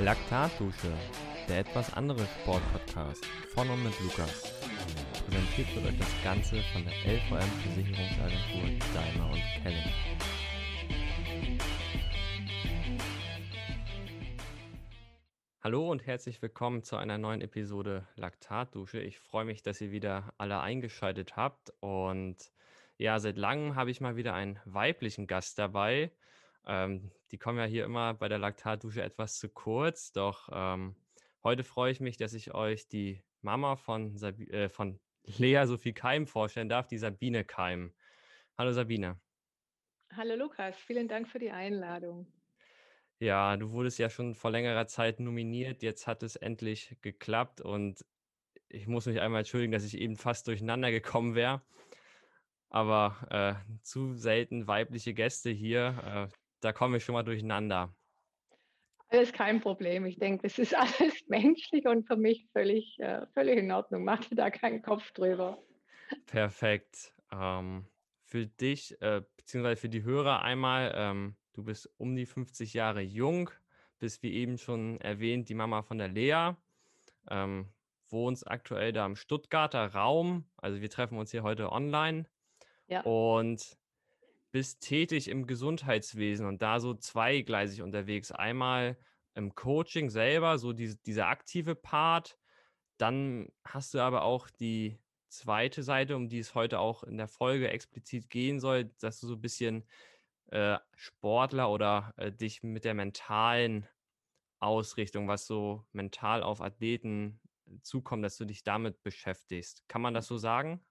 Laktatdusche, der etwas andere Sportpodcast von und mit Lukas. Präsentiert wird euch das Ganze von der LVM Versicherungsagentur Daimler und Kelling. Hallo und herzlich willkommen zu einer neuen Episode Laktatdusche. Ich freue mich, dass ihr wieder alle eingeschaltet habt und ja, seit langem habe ich mal wieder einen weiblichen Gast dabei. Ähm, die kommen ja hier immer bei der Laktatdusche etwas zu kurz, doch ähm, heute freue ich mich, dass ich euch die Mama von, Sabi äh, von Lea Sophie Keim vorstellen darf, die Sabine Keim. Hallo Sabine. Hallo Lukas, vielen Dank für die Einladung. Ja, du wurdest ja schon vor längerer Zeit nominiert, jetzt hat es endlich geklappt und ich muss mich einmal entschuldigen, dass ich eben fast durcheinander gekommen wäre. Aber äh, zu selten weibliche Gäste hier. Äh, da komme ich schon mal durcheinander. Alles kein Problem. Ich denke, das ist alles menschlich und für mich völlig, äh, völlig in Ordnung. Mach dir da keinen Kopf drüber. Perfekt. Ähm, für dich, äh, beziehungsweise für die Hörer einmal, ähm, du bist um die 50 Jahre jung, bist wie eben schon erwähnt, die Mama von der Lea. Ähm, wohnst aktuell da im Stuttgarter Raum. Also wir treffen uns hier heute online. Ja. Und bist tätig im Gesundheitswesen und da so zweigleisig unterwegs. Einmal im Coaching selber, so diese, dieser aktive Part. Dann hast du aber auch die zweite Seite, um die es heute auch in der Folge explizit gehen soll, dass du so ein bisschen äh, Sportler oder äh, dich mit der mentalen Ausrichtung, was so mental auf Athleten zukommt, dass du dich damit beschäftigst. Kann man das so sagen?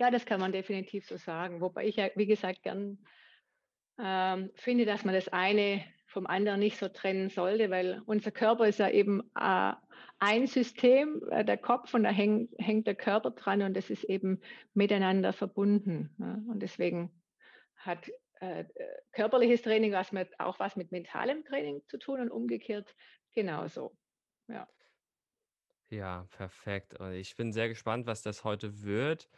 Ja, das kann man definitiv so sagen. Wobei ich ja, wie gesagt, gern ähm, finde, dass man das eine vom anderen nicht so trennen sollte, weil unser Körper ist ja eben äh, ein System, äh, der Kopf und da häng, hängt der Körper dran und das ist eben miteinander verbunden. Ja? Und deswegen hat äh, körperliches Training was mit, auch was mit mentalem Training zu tun und umgekehrt genauso. Ja. Ja, perfekt. Ich bin sehr gespannt, was das heute wird.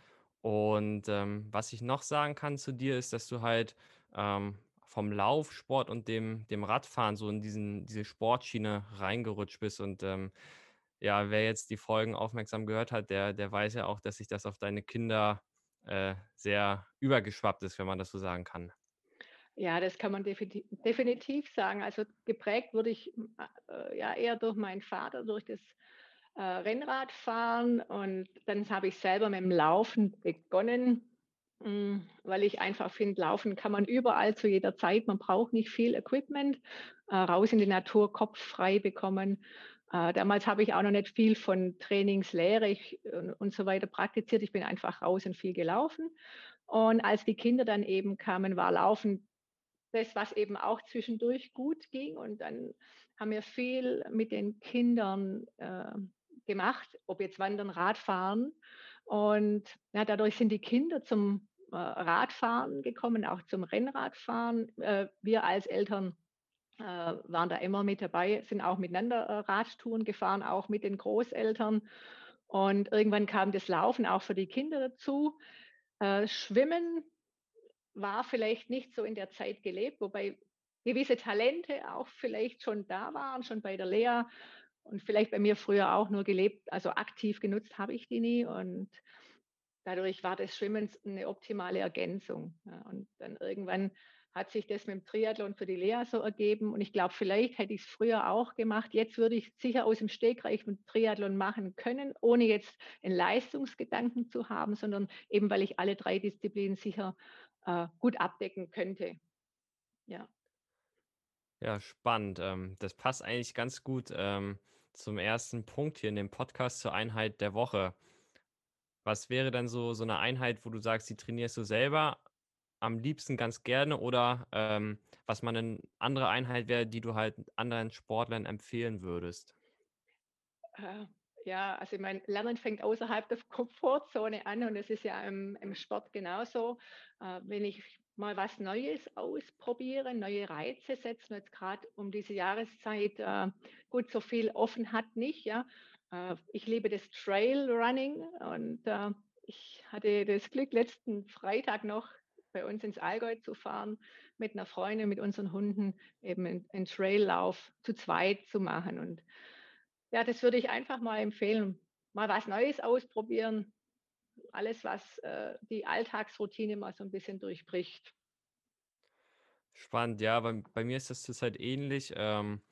Und ähm, was ich noch sagen kann zu dir, ist, dass du halt ähm, vom Laufsport und dem, dem Radfahren so in diesen, diese Sportschiene reingerutscht bist. Und ähm, ja, wer jetzt die Folgen aufmerksam gehört hat, der, der weiß ja auch, dass sich das auf deine Kinder äh, sehr übergeschwappt ist, wenn man das so sagen kann. Ja, das kann man definitiv sagen. Also geprägt wurde ich äh, ja eher durch meinen Vater, durch das äh, Rennradfahren und dann habe ich selber mit dem Laufen begonnen, mh, mm, weil ich einfach finde, Laufen kann man überall zu jeder Zeit. Man braucht nicht viel Equipment, äh, raus in die Natur, Kopf frei bekommen. Äh, damals habe ich auch noch nicht viel von Trainingslehre und, und so weiter praktiziert. Ich bin einfach raus und viel gelaufen. Und als die Kinder dann eben kamen, war Laufen das, was eben auch zwischendurch gut ging. Und dann haben wir viel mit den Kindern äh, gemacht, ob jetzt Wandern, Radfahren. Und ja, dadurch sind die Kinder zum äh, Radfahren gekommen, auch zum Rennradfahren. Äh, wir als Eltern äh, waren da immer mit dabei, sind auch miteinander äh, Radtouren gefahren, auch mit den Großeltern. Und irgendwann kam das Laufen auch für die Kinder dazu. Äh, Schwimmen war vielleicht nicht so in der Zeit gelebt, wobei gewisse Talente auch vielleicht schon da waren, schon bei der Lea und vielleicht bei mir früher auch nur gelebt, also aktiv genutzt habe ich die nie und dadurch war das Schwimmen eine optimale Ergänzung. Und dann irgendwann hat sich das mit dem Triathlon für die Lea so ergeben und ich glaube, vielleicht hätte ich es früher auch gemacht. Jetzt würde ich sicher aus dem Stegreich mit Triathlon machen können, ohne jetzt einen Leistungsgedanken zu haben, sondern eben, weil ich alle drei Disziplinen sicher äh, gut abdecken könnte. Ja. Ja, spannend. Ähm, das passt eigentlich ganz gut ähm, zum ersten Punkt hier in dem Podcast zur Einheit der Woche. Was wäre dann so, so eine Einheit, wo du sagst, die trainierst du selber am liebsten ganz gerne oder ähm, was man eine andere Einheit wäre, die du halt anderen Sportlern empfehlen würdest? Äh, ja, also ich meine, Lernen fängt außerhalb der Komfortzone an und es ist ja im, im Sport genauso. Äh, wenn ich mal was Neues ausprobieren, neue Reize setzen. Jetzt gerade um diese Jahreszeit, äh, gut, so viel offen hat nicht. Ja, äh, ich liebe das Trail Running und äh, ich hatte das Glück, letzten Freitag noch bei uns ins Allgäu zu fahren, mit einer Freundin, mit unseren Hunden eben einen Traillauf zu zweit zu machen. Und ja, das würde ich einfach mal empfehlen. Mal was Neues ausprobieren. Alles, was äh, die Alltagsroutine mal so ein bisschen durchbricht. Spannend, ja, bei, bei mir ist das zurzeit ähnlich. Ähm,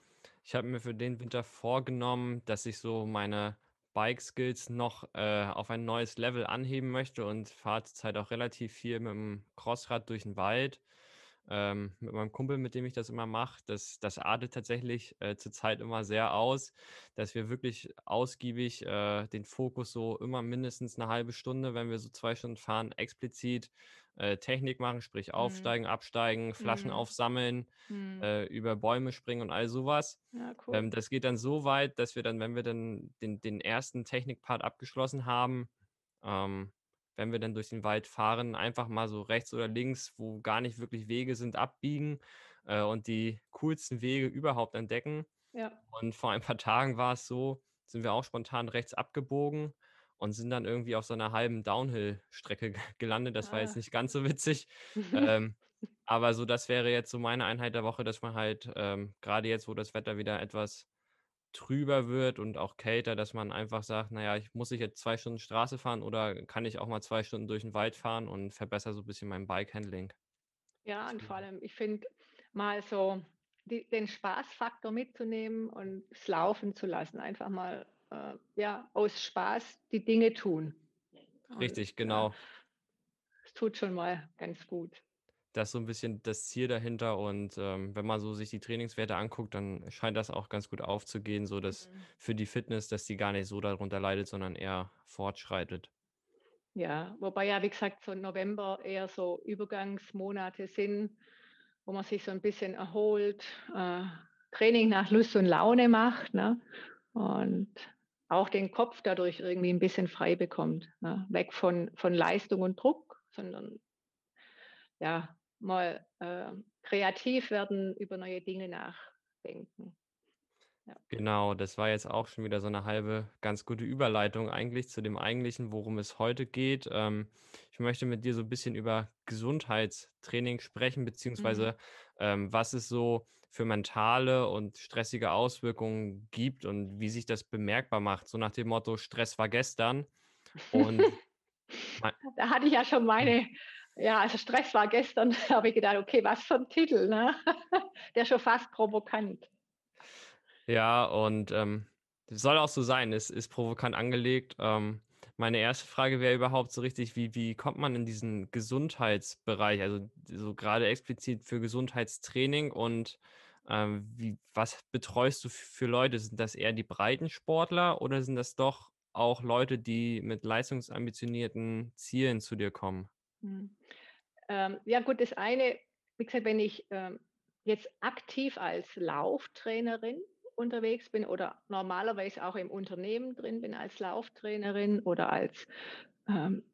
ich habe mir für den Winter vorgenommen, dass ich so meine Bike-Skills noch äh, auf ein neues Level anheben möchte und fahre zurzeit auch relativ viel mit dem Crossrad durch den Wald. Ähm, mit meinem Kumpel, mit dem ich das immer mache, das, das artet tatsächlich äh, zurzeit immer sehr aus, dass wir wirklich ausgiebig äh, den Fokus so immer mindestens eine halbe Stunde, wenn wir so zwei Stunden fahren, explizit äh, Technik machen, sprich Mhm. aufsteigen, absteigen, Flaschen Mhm. aufsammeln, Mhm. äh, über Bäume springen und all sowas. Ja, cool. Ähm, das geht dann so weit, dass wir dann, wenn wir dann den, den ersten Technikpart abgeschlossen haben, ähm, wenn wir dann durch den Wald fahren, einfach mal so rechts oder links, wo gar nicht wirklich Wege sind, abbiegen äh, und die coolsten Wege überhaupt entdecken. Ja. Und vor ein paar Tagen war es so, sind wir auch spontan rechts abgebogen und sind dann irgendwie auf so einer halben Downhill-Strecke gelandet. Das war jetzt Ah. nicht ganz so witzig. Ähm, aber so, das wäre jetzt so meine Einheit der Woche, dass man halt ähm, gerade jetzt, wo das Wetter wieder etwas trüber wird und auch kälter, dass man einfach sagt: „Na ja, ich muss ich jetzt 2 Stunden Straße fahren oder kann ich auch mal 2 Stunden durch den Wald fahren und verbessere so ein bisschen mein Bike-Handling?“ Ja, und vor allem, ich finde, mal so die, den Spaßfaktor mitzunehmen und es laufen zu lassen. Einfach mal äh, ja, aus Spaß die Dinge tun. Richtig, ja, genau. es tut schon mal ganz gut. Das ist so ein bisschen das Ziel dahinter und, ähm, wenn man so sich die Trainingswerte anguckt, dann scheint das auch ganz gut aufzugehen, so dass Mhm. für die Fitness, dass die gar nicht so darunter leidet, sondern eher fortschreitet. Ja, wobei ja, wie gesagt, so November eher so Übergangsmonate sind, wo man sich so ein bisschen erholt, äh, Training nach Lust und Laune macht, ne? Und auch den Kopf dadurch irgendwie ein bisschen frei bekommt, ne? Weg von von Leistung und Druck, sondern ja, mal, äh, kreativ werden, über neue Dinge nachdenken. Ja. Genau, das war jetzt auch schon wieder so eine halbe ganz gute Überleitung eigentlich zu dem Eigentlichen, worum es heute geht. Ähm, ich möchte mit dir so ein bisschen über Gesundheitstraining sprechen, Mhm. beziehungsweise, ähm, was es so für mentale und stressige Auswirkungen gibt und wie sich das bemerkbar macht, so nach dem Motto: „Stress war gestern“ und Da hatte ich ja schon meine ja, also Stress war gestern, da habe ich gedacht: „Okay, was für 'n Titel, ne?“ Der ist schon fast provokant. Ja, und, ähm, soll auch so sein, es ist provokant angelegt. Ähm, meine erste Frage wäre überhaupt so richtig, wie wie kommt man in diesen Gesundheitsbereich, also, so gerade explizit für Gesundheitstraining und, ähm, wie was betreust du für Leute? Sind das eher die Breitensportler oder sind das doch auch Leute, die mit leistungsambitionierten Zielen zu dir kommen? Mhm. Ähm, ja gut, das eine, wie gesagt, wenn ich, ähm, jetzt aktiv als Lauftrainerin unterwegs bin oder normalerweise auch im Unternehmen drin bin als Lauftrainerin oder als, ähm,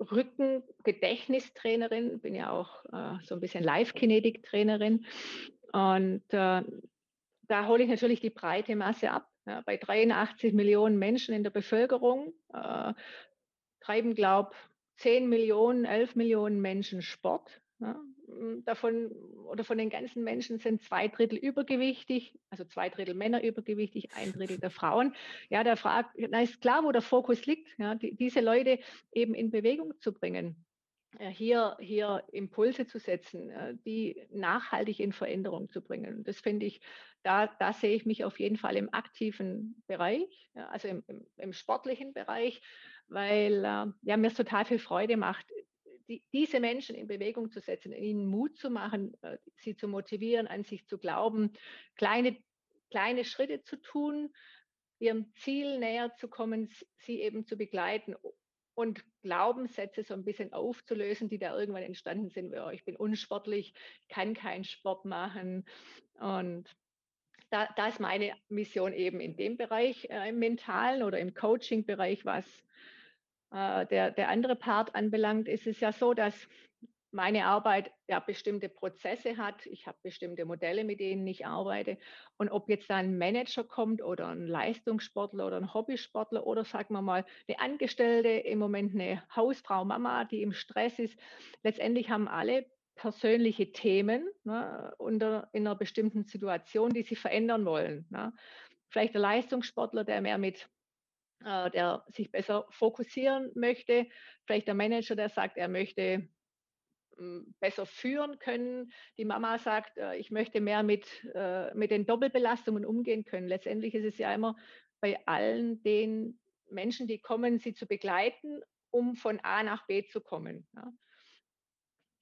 Rücken-Gedächtnistrainerin, bin ja auch, äh, so ein bisschen Live-Kinetik-Trainerin und, äh, da hole ich natürlich die breite Masse ab, ja. Bei 83 Millionen Menschen in der Bevölkerung, äh, treiben, glaube 10 Millionen, 11 Millionen Menschen Sport. Ja. Hm, davon oder von den ganzen Menschen sind 2 Drittel übergewichtig, also 2 Drittel Männer übergewichtig, ein Drittel der Frauen. Ja, da fragt da ist klar, wo der Fokus liegt, ja, die diese Leute eben in Bewegung zu bringen äh, hier, hier Impulse zu setzen, äh, die nachhaltig in Veränderung zu bringen. Das finde ich, da, da sehe ich mich auf jeden Fall im aktiven Bereich, ja, also im, im, im sportlichen Bereich, weil äh, ja, mir es total viel Freude macht, die, diese Menschen in Bewegung zu setzen, ihnen Mut zu machen, äh, sie zu motivieren, an sich zu glauben, kleine, kleine Schritte zu tun, ihrem Ziel näher zu kommen, sie eben zu begleiten und Glaubenssätze so ein bisschen aufzulösen, die da irgendwann entstanden sind, „Oh, ich bin unsportlich, ich kann keinen Sport machen.“ Und da da ist meine Mission eben in dem Bereich, äh, im Mentalen oder im Coaching-Bereich, was, äh, der der andere Part anbelangt, ist es ja so, dass meine Arbeit ja bestimmte Prozesse hat. Ich habe bestimmte Modelle, mit denen ich arbeite. Und ob jetzt da ein Manager kommt oder ein Leistungssportler oder ein Hobbysportler oder sagen wir mal eine Angestellte, im Moment eine Hausfrau, Mama, die im Stress ist, letztendlich haben alle persönliche Themen ne, unter, in einer bestimmten Situation, die sie verändern wollen. Ne. Vielleicht der Leistungssportler, der mehr mit äh, der sich besser fokussieren möchte. Vielleicht der Manager, der sagt, er möchte hm, besser führen können. Die Mama sagt, äh, ich möchte mehr mit, äh, mit den Doppelbelastungen umgehen können. Letztendlich ist es ja immer bei allen den Menschen, die kommen, sie zu begleiten, um von A nach B zu kommen.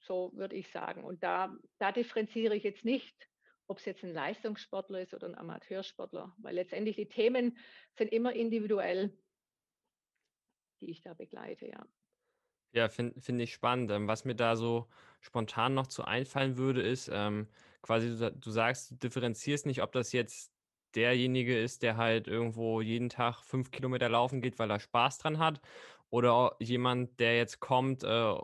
So würde ich sagen. Und da, da differenziere ich jetzt nicht, ob es jetzt ein Leistungssportler ist oder ein Amateursportler, weil letztendlich die Themen sind immer individuell, die ich da begleite, ja. Ja, finde find ich spannend. Ähm, was mir da so spontan noch zu einfallen würde, ist, ähm, quasi, du, du sagst, du differenzierst nicht, ob das jetzt derjenige ist, der halt irgendwo jeden Tag fünf Kilometer laufen geht, weil er Spaß dran hat, oder jemand, der jetzt kommt äh,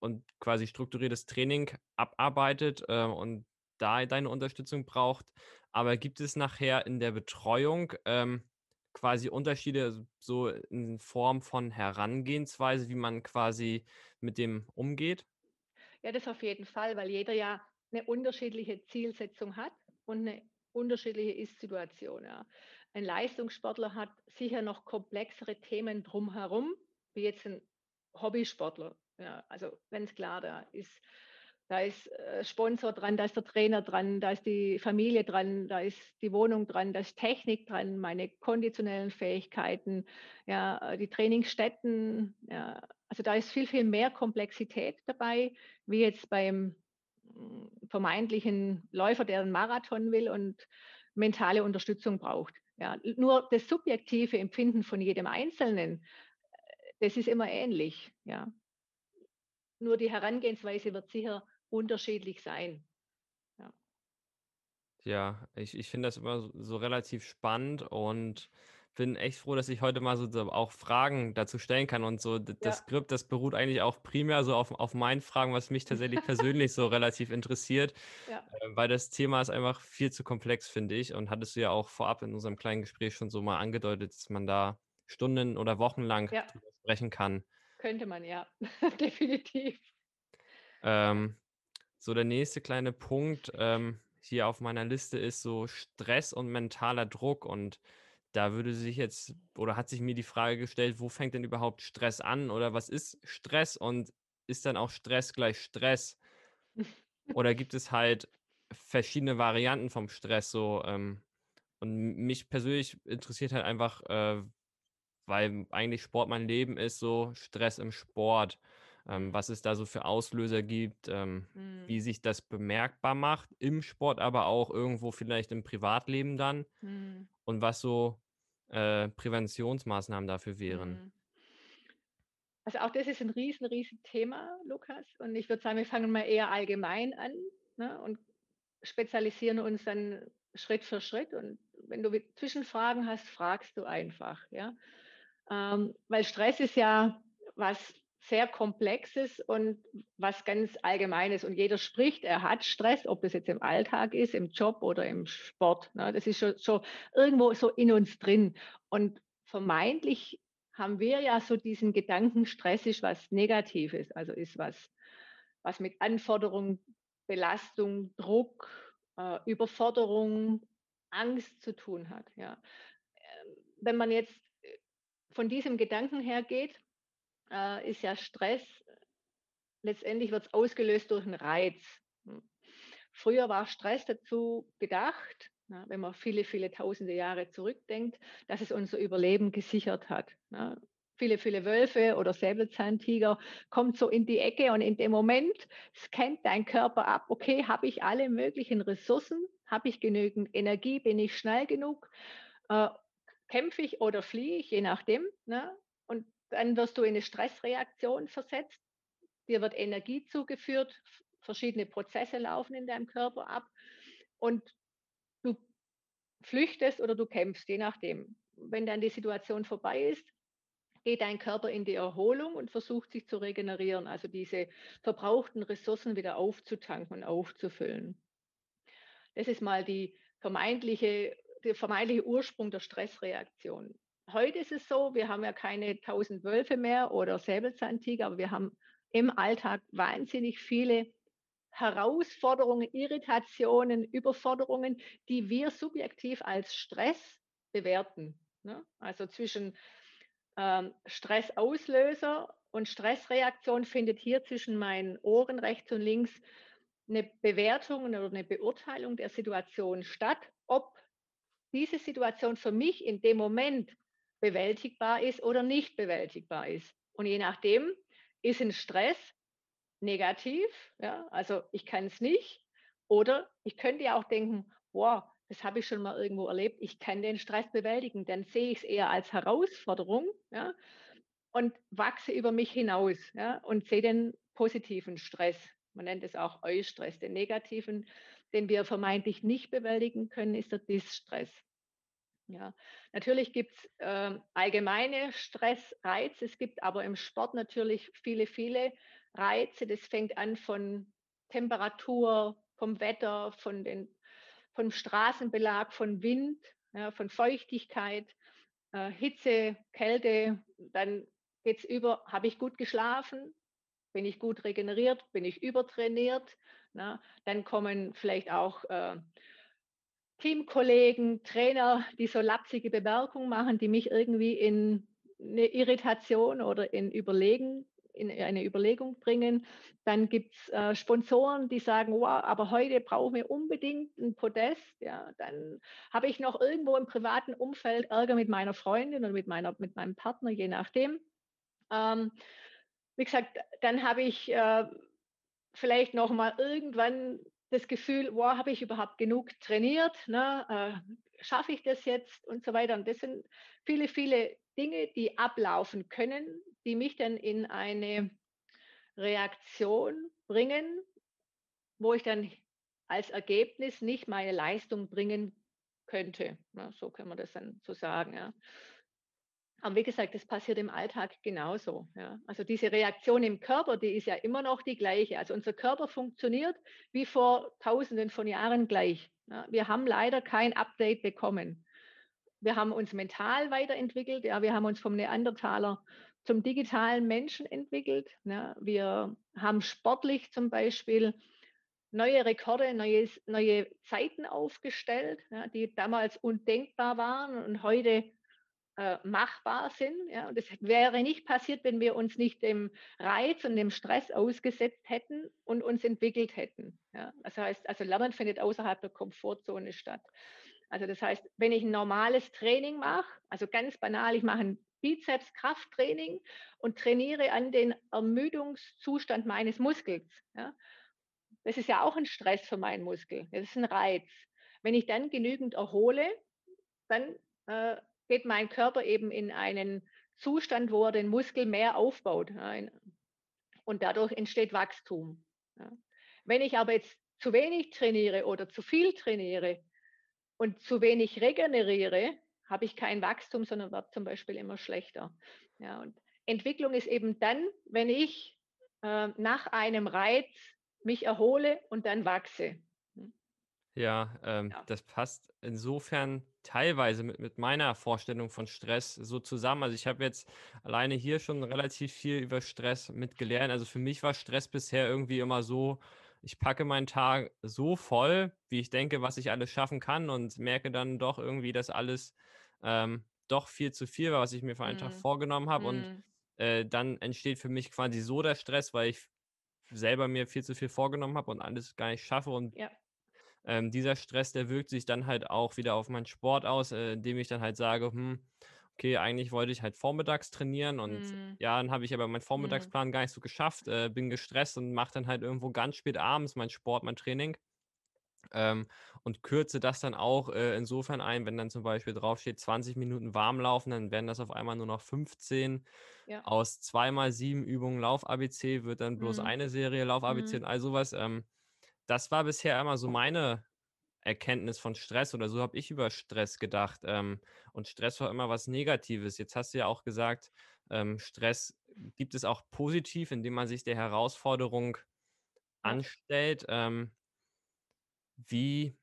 und quasi strukturiertes Training abarbeitet äh, und da deine Unterstützung braucht. Aber gibt es nachher in der Betreuung ähm, quasi Unterschiede so in Form von Herangehensweise, wie man quasi mit dem umgeht? Ja, das auf jeden Fall, weil jeder ja eine unterschiedliche Zielsetzung hat und eine unterschiedliche Ist-Situation. Ja. Ein Leistungssportler hat sicher noch komplexere Themen drumherum, wie jetzt ein Hobbysportler. Ja, also ganz klar, da ist, da ist äh, Sponsor dran, da ist der Trainer dran, da ist die Familie dran, da ist die Wohnung dran, da ist Technik dran, meine konditionellen Fähigkeiten, ja, die Trainingsstätten, ja, also da ist viel, viel mehr Komplexität dabei, wie jetzt beim mm, vermeintlichen Läufer, der einen Marathon will und mentale Unterstützung braucht. Ja, nur das subjektive Empfinden von jedem Einzelnen, das ist immer ähnlich. Ja. Nur die Herangehensweise wird sicher unterschiedlich sein. Ja, Ja, ich ich finde das immer so so relativ spannend und bin echt froh, dass ich heute mal so so auch Fragen dazu stellen kann und so das ja, Skript, das beruht eigentlich auch primär so auf auf meinen Fragen, was mich tatsächlich persönlich so relativ interessiert, ja, äh, weil das Thema ist einfach viel zu komplex, finde ich und hattest du ja auch vorab in unserem kleinen Gespräch schon so mal angedeutet, dass man da Stunden oder wochenlang ja, drüber sprechen kann. könnte man ja, definitiv. Ja, Ähm So, der nächste kleine Punkt, ähm, hier auf meiner Liste ist so Stress und mentaler Druck. Und da würde sich jetzt oder hat sich mir die Frage gestellt, wo fängt denn überhaupt Stress an oder was ist Stress und ist dann auch Stress gleich Stress? Oder gibt es halt verschiedene Varianten vom Stress so? Ähm, und mich persönlich interessiert halt einfach, äh, weil eigentlich Sport mein Leben ist, so Stress im Sport, ähm, was es da so für Auslöser gibt, ähm, mm, wie sich das bemerkbar macht im Sport, aber auch irgendwo vielleicht im Privatleben dann mm, und was so, äh, Präventionsmaßnahmen dafür wären. mm. Also auch das ist ein riesen, riesen Thema, Lukas. Und ich würde sagen, wir fangen mal eher allgemein an, ne, und spezialisieren uns dann Schritt für Schritt. Und wenn du wi- Zwischenfragen hast, fragst du einfach, ja. Ähm, weil Stress ist ja was sehr Komplexes und was ganz Allgemeines. Und jeder spricht, er hat Stress, ob das jetzt im Alltag ist, im Job oder im Sport. Ne? Das ist schon, schon irgendwo so in uns drin. Und vermeintlich haben wir ja so diesen Gedanken, Stress ist was Negatives, also ist was, was mit Anforderung, Belastung, Druck, äh, Überforderung, Angst zu tun hat. Ja. Ähm, Wenn man jetzt von diesem Gedanken hergeht, äh, ist ja Stress, letztendlich wird es ausgelöst durch einen Reiz. Hm. Früher war Stress dazu gedacht, na, wenn man viele, viele tausende Jahre zurückdenkt, dass es unser Überleben gesichert hat. Na. Viele, viele Wölfe oder Säbelzahntiger kommt so in die Ecke und in dem Moment scannt dein Körper ab, okay, habe ich alle möglichen Ressourcen, habe ich genügend Energie, bin ich schnell genug, äh, kämpfe ich oder fliehe ich, je nachdem. Ne? Und dann wirst du in eine Stressreaktion versetzt. Dir wird Energie zugeführt, verschiedene Prozesse laufen in deinem Körper ab und du flüchtest oder du kämpfst, je nachdem. Wenn dann die Situation vorbei ist, geht dein Körper in die Erholung und versucht sich zu regenerieren, also diese verbrauchten Ressourcen wieder aufzutanken und aufzufüllen. Das ist mal die vermeintliche, der vermeintliche Ursprung der Stressreaktion. Heute ist es so, wir haben ja keine tausend Wölfe mehr oder Säbelzahntiger, aber wir haben im Alltag wahnsinnig viele Herausforderungen, Irritationen, Überforderungen, die wir subjektiv als Stress bewerten. Ne? Also zwischen ähm, Stressauslöser und Stressreaktion findet hier zwischen meinen Ohren rechts und links eine Bewertung oder eine Beurteilung der Situation statt, ob diese Situation für mich in dem Moment bewältigbar ist oder nicht bewältigbar ist. Und je nachdem ist ein Stress negativ, ja, also ich kann es nicht, oder ich könnte ja auch denken, boah, das habe ich schon mal irgendwo erlebt, ich kann den Stress bewältigen, dann sehe ich es eher als Herausforderung, ja, und wachse über mich hinaus, ja, und sehe den positiven Stress. Man nennt es auch Eustress, den negativen, den wir vermeintlich nicht bewältigen können, ist der Distress. Ja, natürlich gibt es äh, allgemeine Stressreize, es gibt aber im Sport natürlich viele, viele Reize. Das fängt an von Temperatur, vom Wetter, von den, vom Straßenbelag, von Wind, ja, von Feuchtigkeit, äh, Hitze, Kälte. Dann geht es über, habe ich gut geschlafen? Bin ich gut regeneriert? Bin ich übertrainiert? Na, dann kommen vielleicht auch äh, Teamkollegen, Trainer, die so lapsige Bemerkungen machen, die mich irgendwie in eine Irritation oder in Überlegen in eine Überlegung bringen. Dann gibt es äh, Sponsoren, die sagen, wow, aber heute brauchen wir unbedingt ein Podest. Ja, dann habe ich noch irgendwo im privaten Umfeld Ärger mit meiner Freundin und mit, meiner, mit meinem Partner, je nachdem. Ähm, wie gesagt, dann habe ich äh, vielleicht noch mal irgendwann das Gefühl, wow, habe ich überhaupt genug trainiert? Ne? Äh, schaffe ich das jetzt und so weiter? Und das sind viele, viele Dinge, die ablaufen können, die mich dann in eine Reaktion bringen, wo ich dann als Ergebnis nicht meine Leistung bringen könnte. Na, so können wir das dann so sagen. Ja. Aber wie gesagt, das passiert im Alltag genauso. Ja. Also diese Reaktion im Körper, die ist ja immer noch die gleiche. Also unser Körper funktioniert wie vor Tausenden von Jahren gleich. Ja. Wir haben leider kein Update bekommen. Wir haben uns mental weiterentwickelt. Ja, wir haben uns vom Neandertaler zum digitalen Menschen entwickelt. Ja, wir haben sportlich zum Beispiel neue Rekorde, neue, neue Zeiten aufgestellt, ja, die damals undenkbar waren und heute äh, machbar sind. Ja. Und das wäre nicht passiert, wenn wir uns nicht dem Reiz und dem Stress ausgesetzt hätten und uns entwickelt hätten. Ja. Das heißt, also Lernen findet außerhalb der Komfortzone statt. Also das heißt, wenn ich ein normales Training mache, also ganz banal, ich mache ein Bizeps-Krafttraining und trainiere an den Ermüdungszustand meines Muskels. Ja. Das ist ja auch ein Stress für meinen Muskel. Das ist ein Reiz. Wenn ich dann genügend erhole, dann äh, geht mein Körper eben in einen Zustand, wo er den Muskel mehr aufbaut. Und dadurch entsteht Wachstum. Wenn ich aber jetzt zu wenig trainiere oder zu viel trainiere und zu wenig regeneriere, habe ich kein Wachstum, sondern wird zum Beispiel immer schlechter. Ja, und Entwicklung ist eben dann, wenn ich äh, nach einem Reiz mich erhole und dann wachse. Ja, ähm, ja, das passt insofern teilweise mit, mit meiner Vorstellung von Stress so zusammen. Also ich habe jetzt alleine hier schon relativ viel über Stress mitgelernt. Also für mich war Stress bisher irgendwie immer so, ich packe meinen Tag so voll, wie ich denke, was ich alles schaffen kann und merke dann doch irgendwie, dass alles ähm, doch viel zu viel war, was ich mir für einen Tag mhm. vorgenommen habe. Und mhm. äh, dann entsteht für mich quasi so der Stress, weil ich selber mir viel zu viel vorgenommen habe und alles gar nicht schaffe. Und ja. Ähm, dieser Stress, der wirkt sich dann halt auch wieder auf meinen Sport aus, äh, indem ich dann halt sage, hm, okay, eigentlich wollte ich halt vormittags trainieren und mm. ja, dann habe ich aber meinen Vormittagsplan mm. gar nicht so geschafft, äh, bin gestresst und mache dann halt irgendwo ganz spät abends mein Sport, mein Training. Ähm, und kürze das dann auch äh, insofern ein, wenn dann zum Beispiel draufsteht 20 Minuten warm laufen, dann werden das auf einmal nur noch 15. Ja. Aus zweimal sieben Übungen Lauf-ABC wird dann bloß mhm. eine Serie Lauf-ABC mhm. und all sowas. Ähm, das war bisher immer so meine Erkenntnis von Stress oder so habe ich über Stress gedacht. Ähm, und Stress war immer was Negatives. Jetzt hast du ja auch gesagt, ähm, Stress gibt es auch positiv, indem man sich der Herausforderung anstellt. Ähm, wie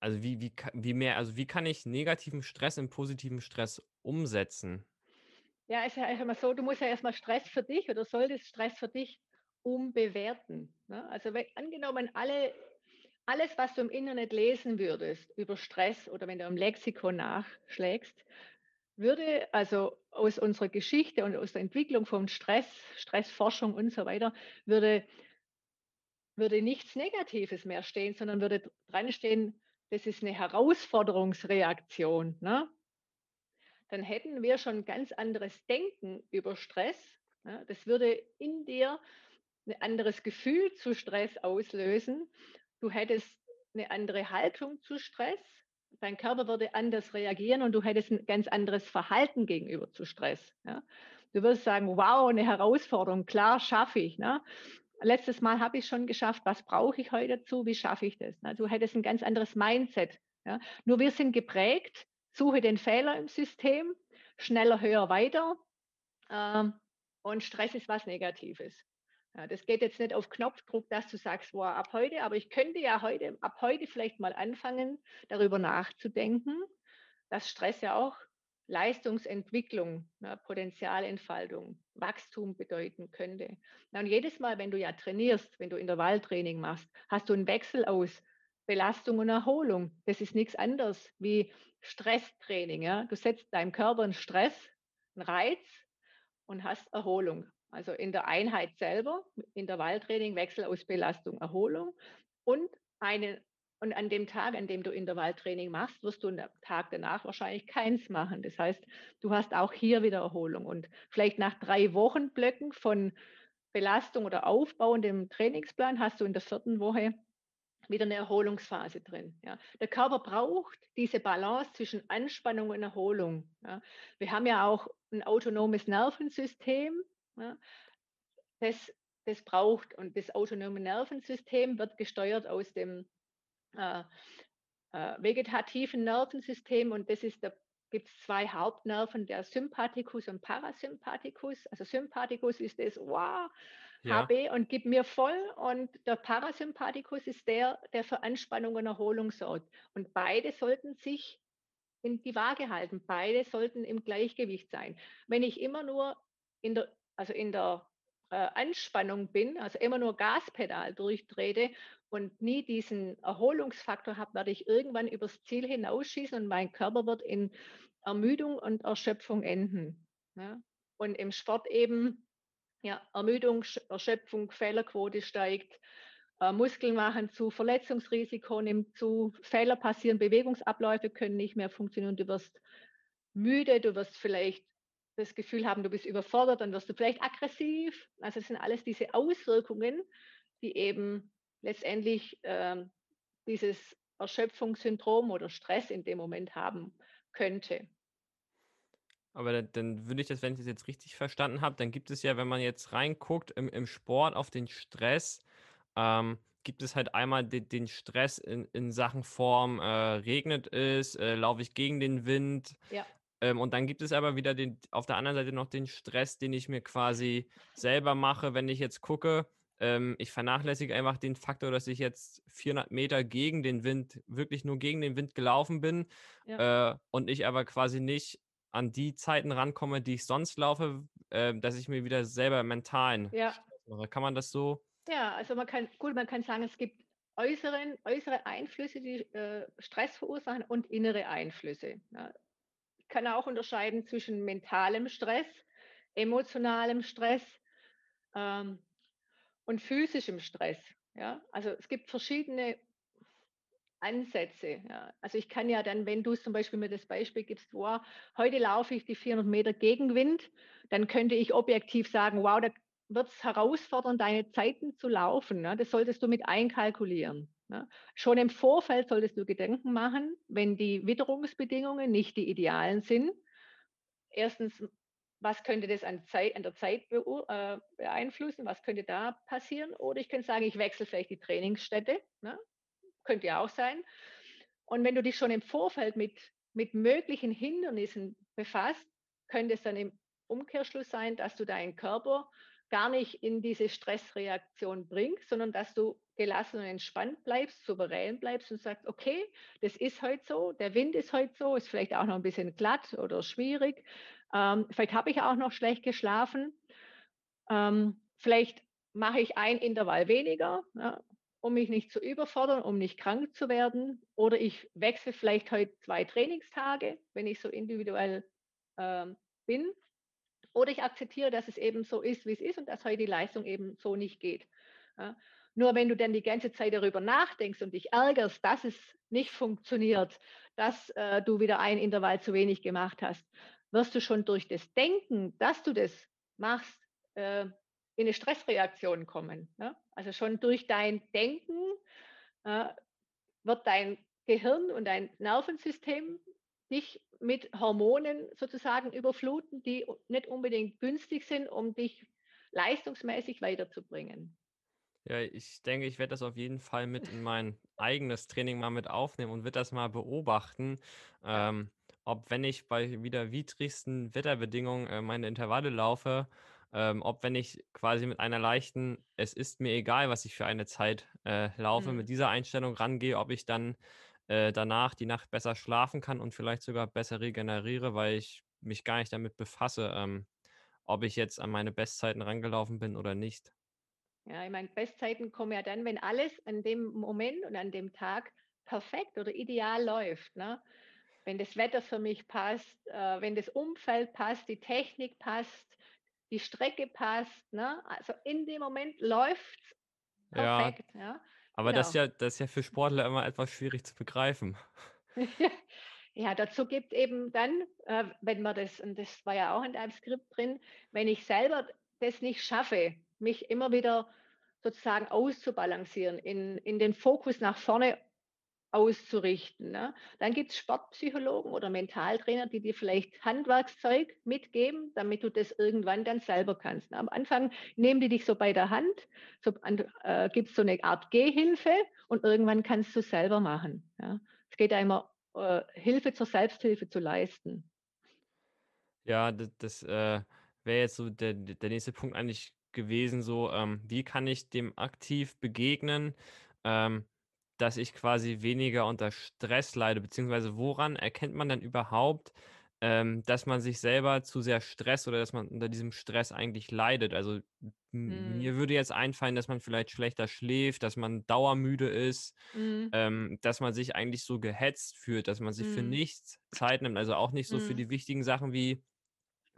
also, wie wie wie mehr also, wie kann ich negativen Stress in positiven Stress umsetzen? Ja, ist ja mal so, du musst ja erst mal Stress für dich oder solltest Stress für dich umbewerten, ne? Also, wenn angenommen alle alles, was du im Internet lesen würdest über Stress oder wenn du im Lexikon nachschlägst, würde also aus unserer Geschichte und aus der Entwicklung von Stress, Stressforschung und so weiter, würde würde nichts Negatives mehr stehen, sondern würde dran stehen, das ist eine Herausforderungsreaktion, ne? Dann hätten wir schon ganz anderes Denken über Stress, ja? Das würde in dir 'ne anderes Gefühl zu Stress auslösen. Du hättest 'ne andere Haltung zu Stress. Dein Körper würde anders reagieren und du hättest 'n ganz anderes Verhalten gegenüber zu Stress, ja? Du würdest sagen: „Wow, 'ne Herausforderung, klar, schaffe ich, ne? Letztes Mal habe ich's schon geschafft. Was brauche ich heute dazu? Wie schaffe ich das?“ Ne, du hättest 'n ganz anderes Mindset, ja? Nur wir sind geprägt, suche den Fehler im System, schneller, höher, weiter, ähm, und Stress ist was Negatives. Ja, das geht jetzt nicht auf Knopfdruck, dass du sagst: „Wow, ab heute“ aber ich könnte ja heute ab heute vielleicht mal anfangen, darüber nachzudenken, dass Stress ja auch Leistungsentwicklung, ne, Potenzialentfaltung, Wachstum bedeuten könnte. Na, und jedes Mal, wenn du ja trainierst, wenn du Intervalltraining machst, hast du 'n Wechsel aus Belastung und Erholung. Das ist nix anderes wie Stresstraining, ja? Du setzt deinem Körper 'n Stress, 'n Reiz und hast Erholung. Also, in der Einheit selber, Intervalltraining, Wechsel aus Belastung, Erholung und eine und an dem Tag, an dem du Intervalltraining machst, wirst du am Tag danach wahrscheinlich keins machen. Das heißt, du hast auch hier wieder Erholung und vielleicht nach 3 Wochenblöcken von Belastung oder aufbauendem Trainingsplan hast du in der 4. Woche wieder 'ne Erholungsphase drin, ja? Der Körper braucht diese Balance zwischen Anspannung und Erholung, ja? Wir haben ja auch 'n autonomes Nervensystem, ja? Das das braucht und das autonome Nervensystem wird gesteuert aus dem, äh, äh, vegetativen Nervensystem und das ist der gibt's 2 Hauptnerven, der Sympathikus und Parasympathikus. Also, Sympathikus ist das: „Wow, Ja. habe und gib mir voll“ und der Parasympathikus ist der, der für Anspannung und Erholung sorgt. Und beide sollten sich in die Waage halten. Beide sollten im Gleichgewicht sein. Wenn ich immer nur in der also, in der, äh, Anspannung bin, also, immer nur Gaspedal durchtrete und nie diesen Erholungsfaktor habe, werde ich irgendwann übers Ziel hinausschießen und mein Körper wird in Ermüdung und Erschöpfung enden, ja? Und im Sport eben, ja, Ermüdung, Sch Erschöpfung, Fehlerquote steigt, äh, Muskeln machen zu, Verletzungsrisiko nimmt zu, Fehler passieren, Bewegungsabläufe können nicht mehr funktionieren. Du wirst müde, du wirst vielleicht das Gefühl haben, du bist überfordert, dann wirst du vielleicht aggressiv. Also, es sind alles diese Auswirkungen, die eben letztendlich, ähm, dieses Erschöpfungssyndrom oder Stress in dem Moment haben könnte. Aber dann dann würde ich das wenn ich das jetzt richtig verstanden habe, dann gibt es ja, wenn man jetzt reinguckt im im Sport auf den Stress, ähm, gibt es halt einmal de den Stress in in Sachen Form, äh, regnet es, äh, laufe ich gegen den Wind? Ja. Ähm, und dann gibt es aber wieder den auf der anderen Seite noch den Stress, den ich mir quasi selber mache, wenn ich jetzt gucke, ähm, ich vernachlässige einfach den Faktor, dass ich jetzt 400 m gegen den Wind wirklich nur gegen den Wind gelaufen bin, Ja. äh, und ich aber quasi nicht an die Zeiten rankomme, die ich sonst laufe, äh, dass ich mir wieder selber mentalen Ja. Mache. Kann man das so Ja, also, man kann gut, man kann sagen, es gibt äußeren äußere Einflüsse, die, äh, Stress verursachen und innere Einflüsse, ja? Ich kann auch unterscheiden zwischen mentalem Stress, emotionalem Stress, ähm, und physischem Stress, ja? Also, es gibt verschiedene Ansätze, ja? Also, ich kann ja dann, wenn du zum Beispiel mir das Beispiel gibst: „Wow, heute laufe ich die 400 m gegen Wind“, dann könnte ich objektiv sagen: „Wow, da wird's herausfordernd, deine Zeiten zu laufen“, ne? Das solltest du mit einkalkulieren, ne? Schon im Vorfeld solltest du Gedanken machen, wenn die Witterungsbedingungen nicht die idealen sind. 1. was könnte das an Zeit an der Zeit äh, beeinflussen? Was könnte da passieren? Oder ich könnte sagen, ich wechsle vielleicht die Trainingsstätte, ne? Könnte ja auch sein. Und wenn du dich schon im Vorfeld mit mit möglichen Hindernissen befasst, könnte es dann im Umkehrschluss sein, dass du deinen Körper gar nicht in diese Stressreaktion bringst, sondern dass du gelassen und entspannt bleibst, souverän bleibst und sagst, okay, das ist heute so, der Wind ist heute so, ist vielleicht auch noch ein bisschen glatt oder schwierig, ähm, vielleicht habe ich auch noch schlecht geschlafen, ähm, vielleicht mache ich ein Intervall weniger, ja, um mich nicht zu überfordern, um nicht krank zu werden, oder ich wechsle vielleicht heute zwei Trainingstage, wenn ich so individuell ähm, bin oder ich akzeptiere, dass es eben so ist, wie es ist und dass heute die Leistung eben so nicht geht. Ja. Nur wenn du dann die ganze Zeit darüber nachdenkst und dich ärgerst, dass es nicht funktioniert, dass äh, du wieder ein Intervall zu wenig gemacht hast, wirst du schon durch das Denken, dass du das machst, äh, in eine Stressreaktion kommen. Ne? Also schon durch dein Denken äh, wird dein Gehirn und dein Nervensystem dich mit Hormonen sozusagen überfluten, die nicht unbedingt günstig sind, um dich leistungsmäßig weiterzubringen. Ja, ich denke, ich werde das auf jeden Fall mit in mein eigenes Training mal mit aufnehmen und werde das mal beobachten, ähm, ob wenn ich bei wieder widrigsten Wetterbedingungen äh, meine Intervalle laufe, ähm, ob wenn ich quasi mit einer leichten, es ist mir egal, was ich für eine Zeit äh, laufe, mit Mhm. dieser Einstellung rangehe, ob ich dann äh, danach die Nacht besser schlafen kann und vielleicht sogar besser regeneriere, weil ich mich gar nicht damit befasse, ähm, ob ich jetzt an meine Bestzeiten rangelaufen bin oder nicht. Ja, ich meine, Bestzeiten kommen ja dann, wenn alles an dem Moment und an dem Tag perfekt oder ideal läuft. Ne? Wenn das Wetter für mich passt, äh, wenn das Umfeld passt, die Technik passt, die Strecke passt. Ne? Also in dem Moment läuft es Ja, perfekt. Ja? Aber das ist Genau. ja das ist ja für Sportler immer etwas schwierig zu begreifen. Ja, dazu gibt eben dann, äh, wenn man das, und das war ja auch in deinem Skript drin, wenn ich selber das nicht schaffe, mich immer wieder sozusagen auszubalancieren, in, in den Fokus nach vorne auszurichten. Ne? Dann gibt es Sportpsychologen oder Mentaltrainer, die dir vielleicht Handwerkszeug mitgeben, damit du das irgendwann dann selber kannst. Ne? Am Anfang nehmen die dich so bei der Hand, so, äh, gibt es so eine Art Gehhilfe und irgendwann kannst du selber machen. Ja? Es geht immer äh, Hilfe zur Selbsthilfe zu leisten. Ja, d das, äh, wäre jetzt so der der nächste Punkt eigentlich gewesen, so, ähm, wie kann ich dem aktiv begegnen, ähm, dass ich quasi weniger unter Stress leide, beziehungsweise woran erkennt man denn überhaupt, ähm, dass man sich selber zu sehr stresst oder dass man unter diesem Stress eigentlich leidet? Also, m Mm, mir würde jetzt einfallen, dass man vielleicht schlechter schläft, dass man dauermüde ist, mm, ähm, dass man sich eigentlich so gehetzt fühlt, dass man sich für mm, nichts Zeit nimmt, also auch nicht so für mm, die wichtigen Sachen wie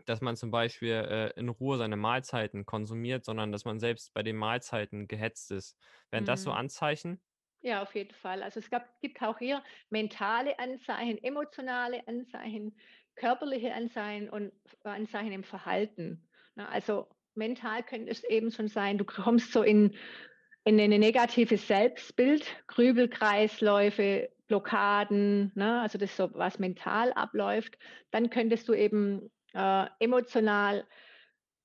dass man zum Beispiel, äh, in Ruhe seine Mahlzeiten konsumiert, sondern dass man selbst bei den Mahlzeiten gehetzt ist. Wären das so mm. Anzeichen? Ja, auf jeden Fall. Also es gab, gibt auch hier mentale Anzeichen, emotionale Anzeichen, körperliche Anzeichen und Anzeichen im Verhalten. Na, also mental könnte es eben schon sein, du kommst so in, in ein negatives Selbstbild, Grübelkreisläufe, Blockaden, ne? also das so, was mental abläuft. Dann könntest du eben äh, emotional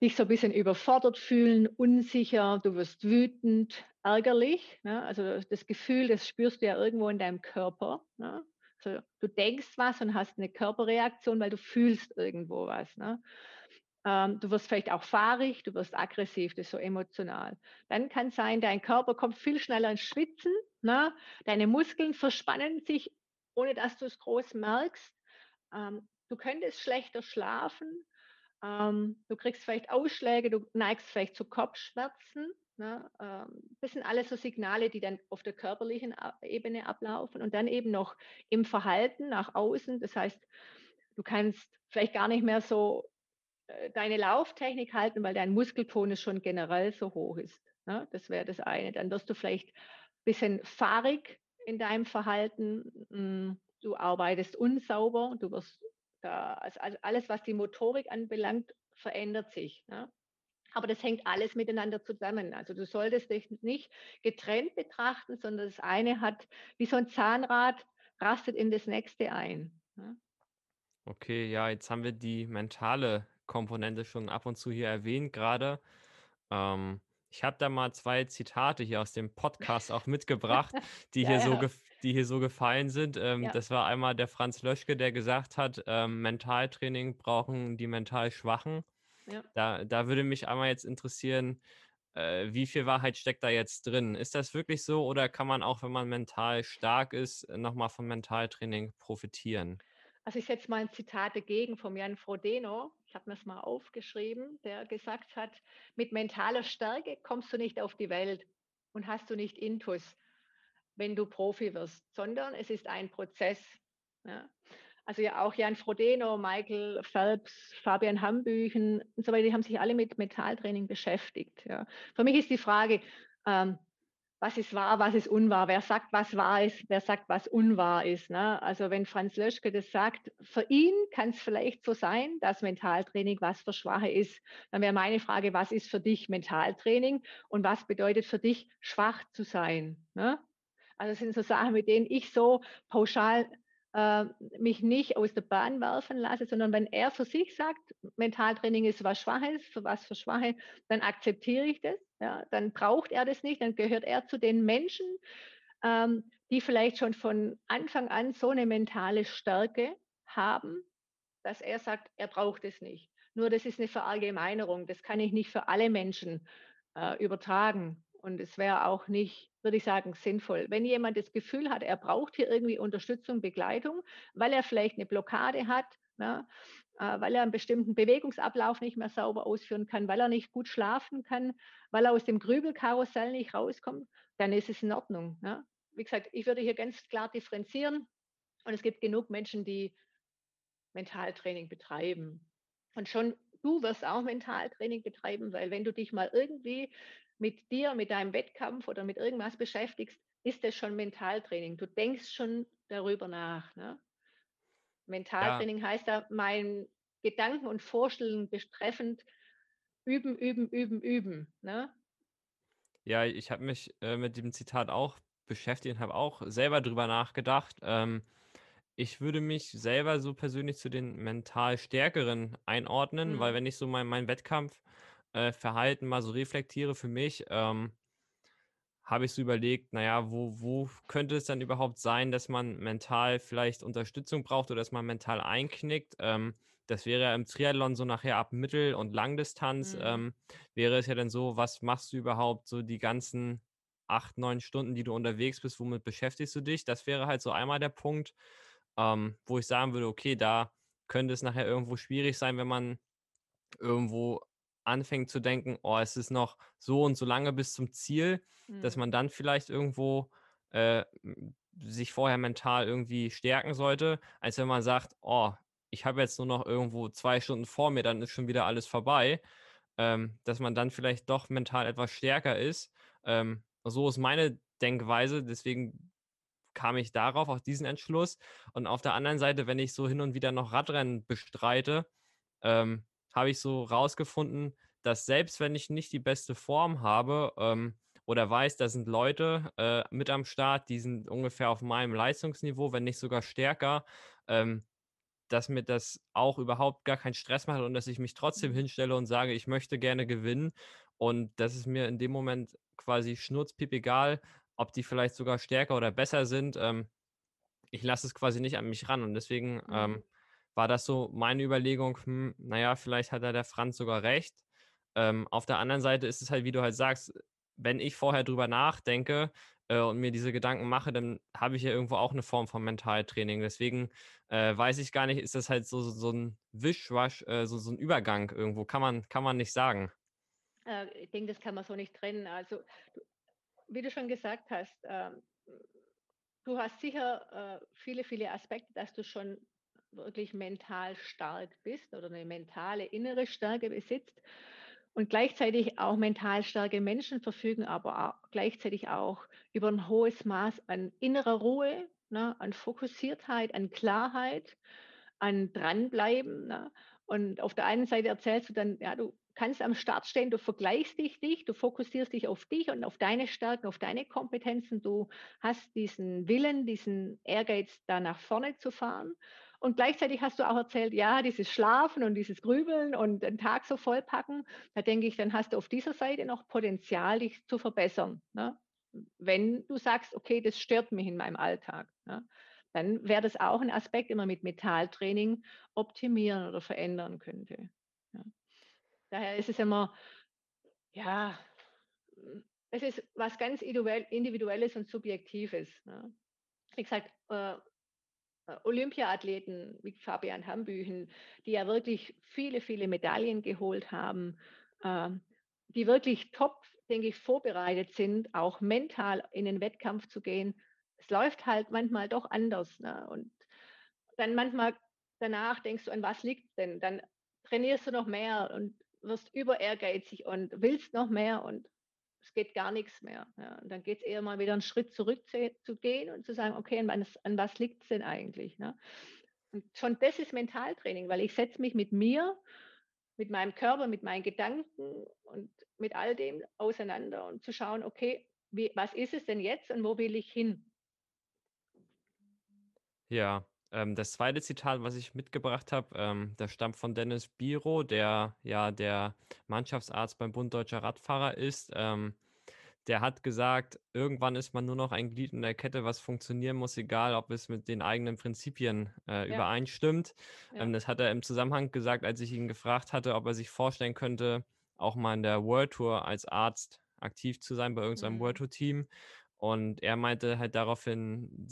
dich so ein bisschen überfordert fühlen, unsicher, du wirst wütend, ärgerlich. Ne? Also das Gefühl, das spürst du ja irgendwo in deinem Körper. Ne? Also du denkst was und hast eine Körperreaktion, weil du fühlst irgendwo was. Ne? Ähm, du wirst vielleicht auch fahrig, du wirst aggressiv, das ist so emotional. Dann kann sein, dein Körper kommt viel schneller ins Schwitzen, ne? deine Muskeln verspannen sich, ohne dass du es groß merkst. Ähm, du könntest schlechter schlafen, ähm, du kriegst vielleicht Ausschläge, du neigst vielleicht zu Kopfschmerzen. Ne? Ähm, das sind alles so Signale, die dann auf der körperlichen Ebene ablaufen und dann eben noch im Verhalten nach außen. Das heißt, du kannst vielleicht gar nicht mehr so äh, deine Lauftechnik halten, weil dein Muskeltonus schon generell so hoch ist. Ne? Das wäre das eine. Dann wirst du vielleicht ein bisschen fahrig in deinem Verhalten. Mm, Du arbeitest unsauber, du wirst da, also alles, was die Motorik anbelangt, verändert sich. Ne? Aber das hängt alles miteinander zusammen. Also du solltest dich nicht getrennt betrachten, sondern das eine hat wie so ein Zahnrad, rastet in das nächste ein. Ne? Okay, ja, jetzt haben wir die mentale Komponente schon ab und zu hier erwähnt gerade. Ähm, ich habe da mal 2 Zitate hier aus dem Podcast auch mitgebracht, die Ja, hier so ja, die hier so gefallen sind. Ähm, ja. das war einmal der Franz Löschke, der gesagt hat, ähm: „Mentaltraining brauchen die mental Schwachen.“ Ja. Da da würde mich einmal jetzt interessieren, äh, wie viel Wahrheit steckt da jetzt drin? Ist das wirklich so oder kann man auch, wenn man mental stark ist, noch mal vom Mentaltraining profitieren? Also, ich setze mal ein Zitat dagegen vom Jan Frodeno. Ich habe mir's mal aufgeschrieben, der gesagt hat: „Mit mentaler Stärke kommst du nicht auf die Welt und hast du nicht Intus, wenn du Profi wirst, sondern es ist ein Prozess“, ja? Also, ja auch Jan Frodeno, Michael Phelps, Fabian Hambüchen und so weiter, die haben sich alle mit Mentaltraining beschäftigt, ja. Für mich ist die Frage, ähm, was ist wahr, was ist unwahr? Wer sagt, was wahr ist, wer sagt, was unwahr ist, ne? Also, wenn Franz Löschke das sagt, für ihn kann es vielleicht so sein, dass Mentaltraining was für Schwache ist. Dann wäre meine Frage: „Was ist für dich Mentaltraining und was bedeutet für dich, schwach zu sein“, ne? Also, das sind so Sachen, mit denen ich so pauschal, äh, mich nicht aus der Bahn werfen lasse, sondern wenn er für sich sagt, Mentaltraining ist was Schwaches, für was für Schwache, dann akzeptiere ich das, ja. Dann braucht er das nicht, dann gehört er zu den Menschen, ähm, die vielleicht schon von Anfang an so 'ne mentale Stärke haben, dass er sagt, er braucht es nicht. Nur das ist 'ne Verallgemeinerung. Das kann ich nicht für alle Menschen, äh, übertragen. Und es wäre auch nicht, würde ich sagen, sinnvoll. Wenn jemand das Gefühl hat, er braucht hier irgendwie Unterstützung, Begleitung, weil er vielleicht 'ne Blockade hat, ne, äh, weil er 'n bestimmten Bewegungsablauf nicht mehr sauber ausführen kann, weil er nicht gut schlafen kann, weil er aus dem Grübelkarussell nicht rauskommt, dann ist es in Ordnung, ne? Wie gesagt, ich würde hier ganz klar differenzieren und es gibt genug Menschen, die Mentaltraining betreiben. Und schon du wirst auch Mentaltraining betreiben, weil wenn du dich mal irgendwie mit dir, mit deinem Wettkampf oder mit irgendwas beschäftigst, ist das schon Mentaltraining. Du denkst schon darüber nach, ne? Ja. Mentaltraining heißt ja, mein Gedanken und Vorstellungen betreffend üben, üben, üben, üben, ne? Ja, ich habe mich, äh, mit dem Zitat auch beschäftigt und habe auch selber drüber nachgedacht. Ähm, ich würde mich selber so persönlich zu den mental Stärkeren einordnen, weil Mhm. wenn ich so mein mein Wettkampf äh, Verhalten mal so reflektiere für mich, ähm habe ich so überlegt, na ja, wo wo könnte es dann überhaupt sein, dass man mental vielleicht Unterstützung braucht oder dass man mental einknickt? Ähm, das wäre ja im Triathlon so nachher ab Mittel und Langdistanz, Mhm. ähm, wäre es ja dann so, was machst du überhaupt so die ganzen 8, 9 Stunden, die du unterwegs bist, womit beschäftigst du dich? Das wäre halt so einmal der Punkt, ähm, wo ich sagen würde: „Okay, da könnte es nachher irgendwo schwierig sein, wenn man irgendwo anfängt zu denken: ‚Oh, es ist noch so und so lange bis zum Ziel‘“, dass Mhm. man dann vielleicht irgendwo, äh, sich vorher mental irgendwie stärken sollte, als wenn man sagt: „Oh, ich habe jetzt nur noch irgendwo 2 Stunden vor mir, dann ist schon wieder alles vorbei“, ähm, dass man dann vielleicht doch mental etwas stärker ist. Ähm, so ist meine Denkweise, deswegen kam ich darauf, auf diesen Entschluss. Und auf der anderen Seite, wenn ich so hin und wieder noch Radrennen bestreite, ähm, habe ich so rausgefunden, dass selbst wenn ich nicht die beste Form habe, ähm, oder weiß, da sind Leute, äh, mit am Start, die sind ungefähr auf meinem Leistungsniveau, wenn nicht sogar stärker, ähm, dass mir das auch überhaupt gar keinen Stress macht und dass ich mich trotzdem Mhm. hinstelle und sage: „Ich möchte gerne gewinnen.“ Und das ist mir in dem Moment quasi schnurzpiepegal, ob die vielleicht sogar stärker oder besser sind. Ähm, ich lasse es quasi nicht an mich ran und deswegen, Mhm. ähm, war das so meine Überlegung: „Hm, na ja, vielleicht hat da der Franz sogar recht.“ Ähm, auf der anderen Seite ist es halt, wie du halt sagst, wenn ich vorher drüber nachdenke, äh, und mir diese Gedanken mache, dann habe ich ja irgendwo auch 'ne Form von Mentaltraining. Deswegen, äh, weiß ich gar nicht, ist das halt so so 'n Wischwasch, äh, so so 'n Übergang irgendwo, kann man kann man nicht sagen. Äh, ich denke, das kann man so nicht trennen. Also, wie du schon gesagt hast, ähm, du hast sicher, äh, viele, viele Aspekte, dass du schon wirklich mental stark bist oder 'ne mentale innere Stärke besitzt und gleichzeitig auch mental starke Menschen verfügen aber a gleichzeitig auch über 'n hohes Maß an innerer Ruhe, ne, an Fokussiertheit, an Klarheit, an Dranbleiben, ne? Und auf der einen Seite erzählst du dann, ja, du kannst am Start stehen, du vergleichst dich dich, du fokussierst dich auf dich und auf deine Stärken, auf deine Kompetenzen. Du hast diesen Willen, diesen Ehrgeiz, da nach vorne zu fahren. Und gleichzeitig hast du auch erzählt, ja, dieses Schlafen und dieses Grübeln und den Tag so vollpacken. Da denke ich, dann hast du auf dieser Seite noch Potenzial, dich zu verbessern, ne? Wenn du sagst: „Okay, das stört mich in meinem Alltag“, ne? Dann wäre das auch 'n Aspekt, man mit Mentaltraining optimieren oder verändern könnte, ja. Daher ist es immer, ja, es ist was ganz Individuelles und Subjektives. Ne? Wie gesagt, äh, äh, Olympiathleten wie Fabian Hambüchen, die ja wirklich viele, viele Medaillen geholt haben, äh, die wirklich top, denke ich, vorbereitet sind, auch mental in den Wettkampf zu gehen. Es läuft halt manchmal doch anders. Ne? Und dann manchmal danach denkst du, an was liegt denn? Dann trainierst du noch mehr und wirst über ehrgeizig und willst noch mehr und es geht gar nichts mehr. Ja. Und dann geht es eher mal wieder einen Schritt zurück zu, zu gehen und zu sagen, okay, an, an was liegt es denn eigentlich? Ne? Und schon das ist Mentaltraining, weil ich setze mich mit mir, mit meinem Körper, mit meinen Gedanken und mit all dem auseinander und zu schauen, okay, wie, was ist es denn jetzt und wo will ich hin? Ja, ähm, das zweite Zitat, was ich mitgebracht habe, ähm, das stammt von Dennis Biro, der ja der Mannschaftsarzt beim Bund Deutscher Radfahrer ist. Ähm, der hat gesagt, irgendwann ist man nur noch ein Glied in der Kette, was funktionieren muss, egal ob es mit den eigenen Prinzipien äh, Ja, übereinstimmt. ja. Ähm, das hat er im Zusammenhang gesagt, als ich ihn gefragt hatte, ob er sich vorstellen könnte, auch mal in der World Tour als Arzt aktiv zu sein bei irgendeinem World Mhm. Tour Team. Und er meinte halt daraufhin,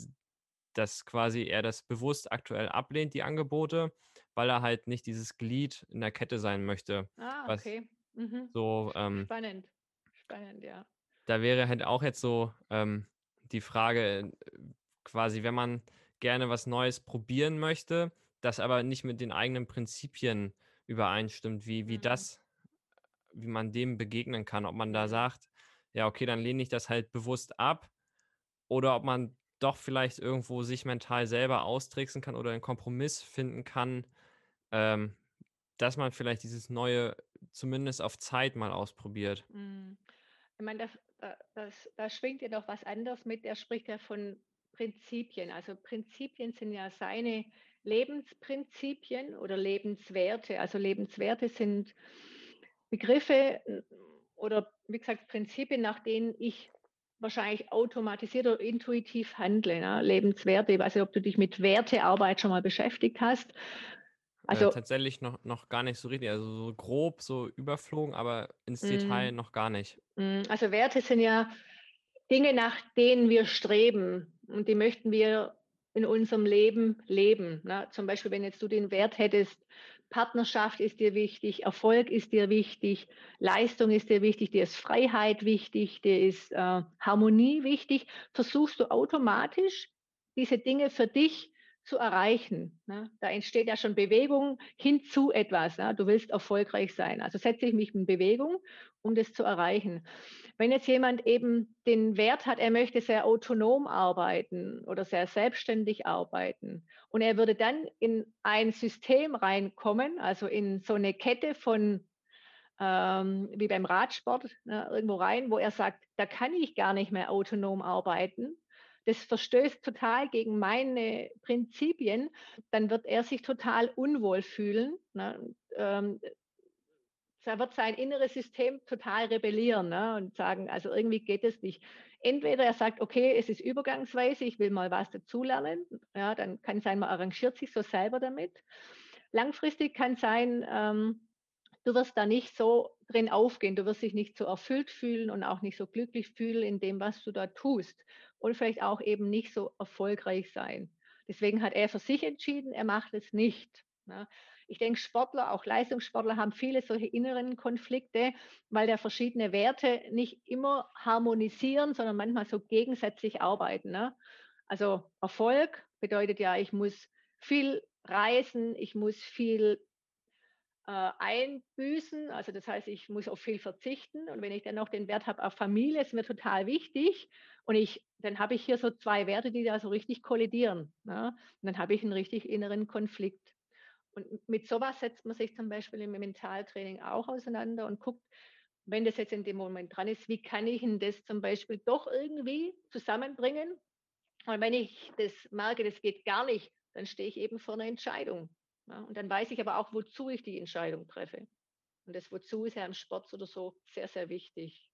dass quasi er das bewusst aktuell ablehnt, die Angebote, weil er halt nicht dieses Glied in der Kette sein möchte. Ah, okay. Mhm. so, ähm, Spannend. Spannend, ja. da wäre halt auch jetzt so ähm, die Frage, quasi, wenn man gerne was Neues probieren möchte, das aber nicht mit den eigenen Prinzipien übereinstimmt, wie, wie Mhm. das, wie man dem begegnen kann, ob man da Mhm. sagt, ja, okay, dann lehne ich das halt bewusst ab Oder ob man doch vielleicht irgendwo sich mental selber austricksen kann oder einen Kompromiss finden kann, ähm, dass man vielleicht dieses Neue zumindest auf Zeit mal ausprobiert. Mhm. Ich meine, das, da, das, da schwingt ja noch was anderes mit. Er spricht ja von Prinzipien. Also Prinzipien sind ja seine Lebensprinzipien oder Lebenswerte. Also Lebenswerte sind Begriffe oder wie gesagt Prinzipien, nach denen ich wahrscheinlich automatisiert oder intuitiv handle. Ne? Lebenswerte. Ich weiß nicht, ob du dich mit Wertearbeit schon mal beschäftigt hast. Äh, Also tatsächlich noch noch gar nicht so richtig, also so grob so überflogen, aber ins mm, Detail noch gar nicht. mm, also Werte sind ja Dinge, nach denen wir streben und die möchten wir in unserem Leben leben. Ne? Zum Beispiel, wenn jetzt du den Wert hättest, Partnerschaft ist dir wichtig, Erfolg ist dir wichtig, Leistung ist dir wichtig, dir ist Freiheit wichtig, dir ist äh, Harmonie wichtig, versuchst du automatisch diese Dinge für dich zu erreichen. Ne? Da entsteht ja schon Bewegung hin zu etwas. Ne? Du willst erfolgreich sein. Also setze ich mich in Bewegung, um das zu erreichen. Wenn jetzt jemand eben den Wert hat, er möchte sehr autonom arbeiten oder sehr selbstständig arbeiten und er würde dann in ein System reinkommen, also in so eine Kette von, ähm, wie beim Radsport, ne, irgendwo rein, wo er sagt, da kann ich gar nicht mehr autonom arbeiten. Das verstößt total gegen meine Prinzipien, dann wird er sich total unwohl fühlen. Ne? Ähm, da wird sein inneres System total rebellieren ne, und sagen, also irgendwie geht es nicht. Entweder er sagt, okay, es ist übergangsweise, ich will mal was dazulernen, ja, dann kann sein, man arrangiert sich so selber damit. Langfristig kann sein, ähm, du wirst da nicht so drin aufgehen, du wirst dich nicht so erfüllt fühlen und auch nicht so glücklich fühlen in dem, was du da tust und vielleicht auch eben nicht so erfolgreich sein. Deswegen hat er für sich entschieden, er macht es nicht. Ne? Ich denke, Sportler, auch Leistungssportler haben viele solche inneren Konflikte, weil da verschiedene Werte nicht immer harmonisieren, sondern manchmal so gegensätzlich arbeiten. Ne? Also Erfolg bedeutet ja, ich muss viel reisen, ich muss viel äh, einbüßen. Also das heißt, ich muss auf viel verzichten. Und wenn ich dann noch den Wert habe auf Familie, ist mir total wichtig. Und ich, dann habe ich hier so zwei Werte, die da so richtig kollidieren. Ne? Und dann habe ich einen richtig inneren Konflikt. Und mit sowas setzt man sich zum Beispiel im Mentaltraining auch auseinander und guckt, wenn das jetzt in dem Moment dran ist, wie kann ich denn das zum Beispiel doch irgendwie zusammenbringen? Und wenn ich das merke, das geht gar nicht, dann stehe ich eben vor einer Entscheidung. Ja, und dann weiß ich aber auch, wozu ich die Entscheidung treffe. Und das Wozu ist ja im Sport oder so sehr, sehr wichtig.